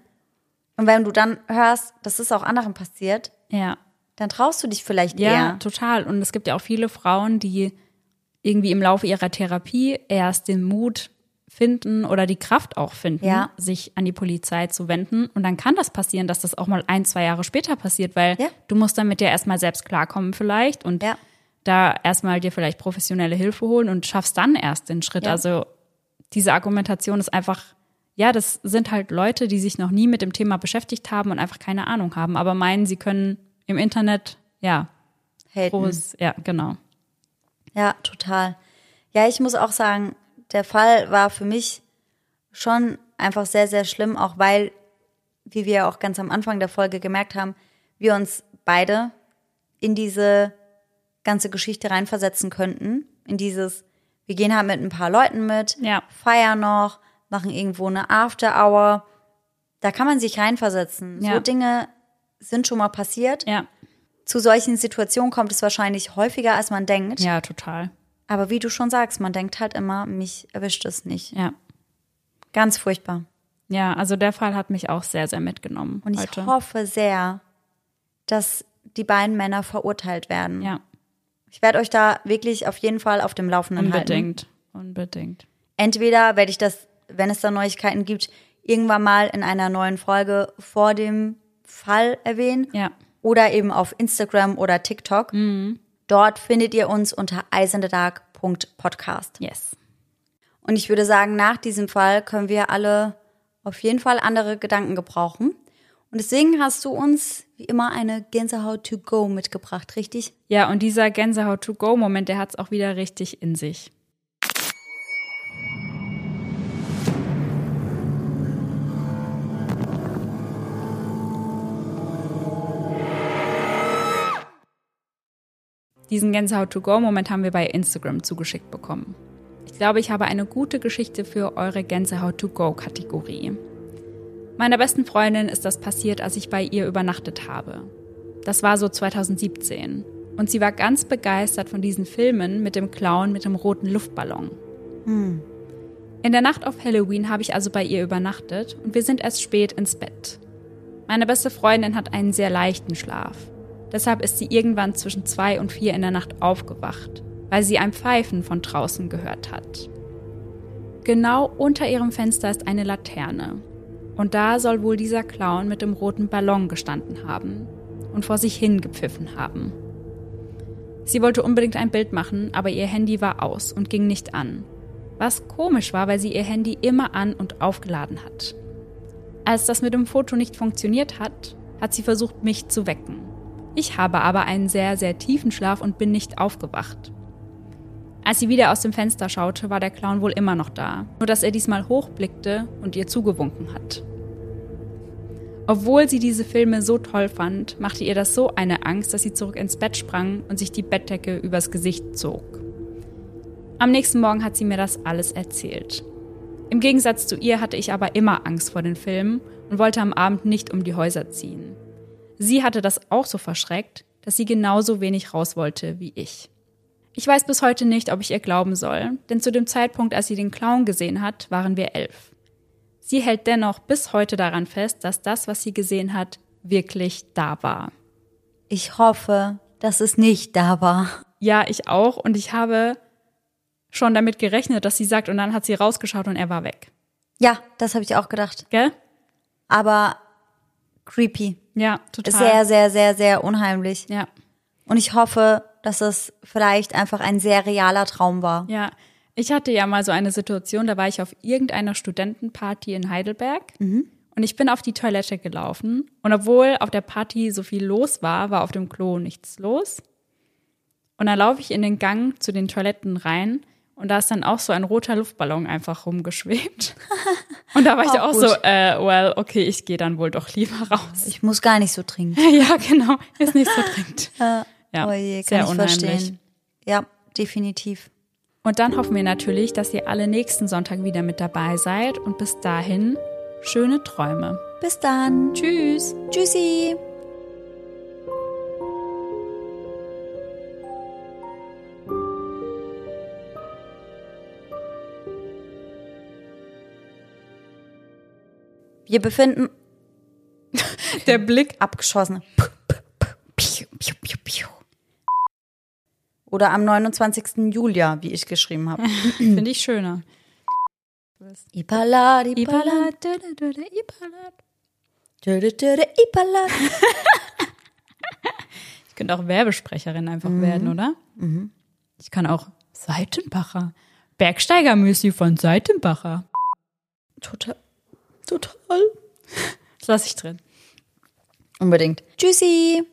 Und wenn du dann hörst, dass es auch anderen passiert, ja. dann traust du dich vielleicht Ja, eher. total. Und es gibt ja auch viele Frauen, die irgendwie im Laufe ihrer Therapie erst den Mut finden oder die Kraft auch finden, Ja. sich an die Polizei zu wenden. Und dann kann das passieren, dass das auch mal ein, zwei Jahre später passiert, weil Ja. du musst dann mit dir erstmal selbst klarkommen vielleicht und Ja. da erstmal dir vielleicht professionelle Hilfe holen und schaffst dann erst den Schritt. Ja. Also diese Argumentation ist einfach, ja, das sind halt Leute, die sich noch nie mit dem Thema beschäftigt haben und einfach keine Ahnung haben, aber meinen, sie können im Internet, ja, Haten. groß, ja, genau. Ja, total. Ja, ich muss auch sagen, der Fall war für mich schon einfach sehr, sehr schlimm, auch weil, wie wir auch ganz am Anfang der Folge gemerkt haben, wir uns beide in diese ganze Geschichte reinversetzen könnten. In dieses, wir gehen halt mit ein paar Leuten mit, Ja. feiern noch, machen irgendwo eine After-Hour. Da kann man sich reinversetzen. Ja. So Dinge sind schon mal passiert. Ja, Zu solchen Situationen kommt es wahrscheinlich häufiger, als man denkt. ja, total. Aber wie du schon sagst, man denkt halt immer, mich erwischt es nicht. Ja. Ganz furchtbar. Ja, also der Fall hat mich auch sehr, sehr mitgenommen Und ich heute. hoffe sehr, dass die beiden Männer verurteilt werden. ja, Ich werde euch da wirklich auf jeden Fall auf dem Laufenden halten. unbedingt. Unbedingt. Entweder werde ich das, wenn es da Neuigkeiten gibt, irgendwann mal in einer neuen Folge vor dem Fall erwähnen. Ja. Oder eben auf Instagram oder TikTok. Dort findet ihr uns unter eisendedark.podcast. Yes. Und ich würde sagen, nach diesem Fall können wir alle auf jeden Fall andere Gedanken gebrauchen. Und deswegen hast du uns wie immer eine Gänsehaut to go mitgebracht, richtig? Ja, und dieser Gänsehaut-to-go-Moment, der hat es auch wieder richtig in sich. Diesen Gänsehaut-to-go-Moment haben wir bei Instagram zugeschickt bekommen. Ich glaube, ich habe eine gute Geschichte für eure Gänsehaut-to-go-Kategorie. Meiner besten Freundin ist das passiert, als ich bei ihr übernachtet habe. Das war so 2017. Und sie war ganz begeistert von diesen Filmen mit dem Clown mit dem roten Luftballon. In der Nacht auf Halloween habe ich also bei ihr übernachtet und wir sind erst spät ins Bett. Meine beste Freundin hat einen sehr leichten Schlaf. Deshalb ist sie irgendwann zwischen zwei und vier in der Nacht aufgewacht, weil sie ein Pfeifen von draußen gehört hat. Genau unter ihrem Fenster ist eine Laterne. Und da soll wohl dieser Clown mit dem roten Ballon gestanden haben und vor sich hingepfiffen haben. Sie wollte unbedingt ein Bild machen, aber ihr Handy war aus und ging nicht an. Was komisch war, weil sie ihr Handy immer an und aufgeladen hat. Als das mit dem Foto nicht funktioniert hat, hat sie versucht, mich zu wecken. Ich habe aber einen sehr, sehr tiefen Schlaf und bin nicht aufgewacht. Als sie wieder aus dem Fenster schaute, war der Clown wohl immer noch da, nur dass er diesmal hochblickte und ihr zugewunken hat. Obwohl sie diese Filme so toll fand, machte ihr das so eine Angst, dass sie zurück ins Bett sprang und sich die Bettdecke übers Gesicht zog. Am nächsten Morgen hat sie mir das alles erzählt. Im Gegensatz zu ihr hatte ich aber immer Angst vor den Filmen und wollte am Abend nicht um die Häuser ziehen. Sie hatte das auch so verschreckt, dass sie genauso wenig raus wollte wie ich. Ich weiß bis heute nicht, ob ich ihr glauben soll, denn zu dem Zeitpunkt, als sie den Clown gesehen hat, waren wir elf. Sie hält dennoch bis heute daran fest, dass das, was sie gesehen hat, wirklich da war. Ich hoffe, dass es nicht da war. Ja, ich auch. Und ich habe schon damit gerechnet, dass sie sagt, und dann hat sie rausgeschaut und er war weg. Ja, das habe ich auch gedacht. Gell? Aber creepy. Ja, total. Sehr, sehr, sehr, sehr unheimlich. Ja. Und ich hoffe, dass es vielleicht einfach ein sehr realer Traum war. Ja, ich hatte ja mal so eine Situation, da war ich auf irgendeiner Studentenparty in Heidelberg und ich bin auf die Toilette gelaufen. Und obwohl auf der Party so viel los war, war auf dem Klo nichts los. Und dann laufe ich in den Gang zu den Toiletten rein und da ist dann auch so ein roter Luftballon einfach rumgeschwebt. Und da war ich Auch auch so, äh, well, okay, ich gehe dann wohl doch lieber raus. Ich muss gar nicht so trinken. ja, genau, ist nicht so dringend. Ja, oh je, sehr unheimlich. verstehen. Ja, definitiv. Und dann hoffen wir natürlich, dass ihr alle nächsten Sonntag wieder mit dabei seid und bis dahin schöne Träume. Bis dann. Tschüss! Tschüssi. Wir befinden Der Blick abgeschossen. Oder am 29. Julia, wie ich geschrieben habe. finde ich schöner. Ipalat, Ipalat, Ipalat. Ipalat. Ich könnte auch Werbesprecherin einfach werden, oder? Ich kann auch Seitenbacher. Bergsteigermüsli von Seitenbacher. Total. Total. Das lasse ich drin. Unbedingt. Tschüssi.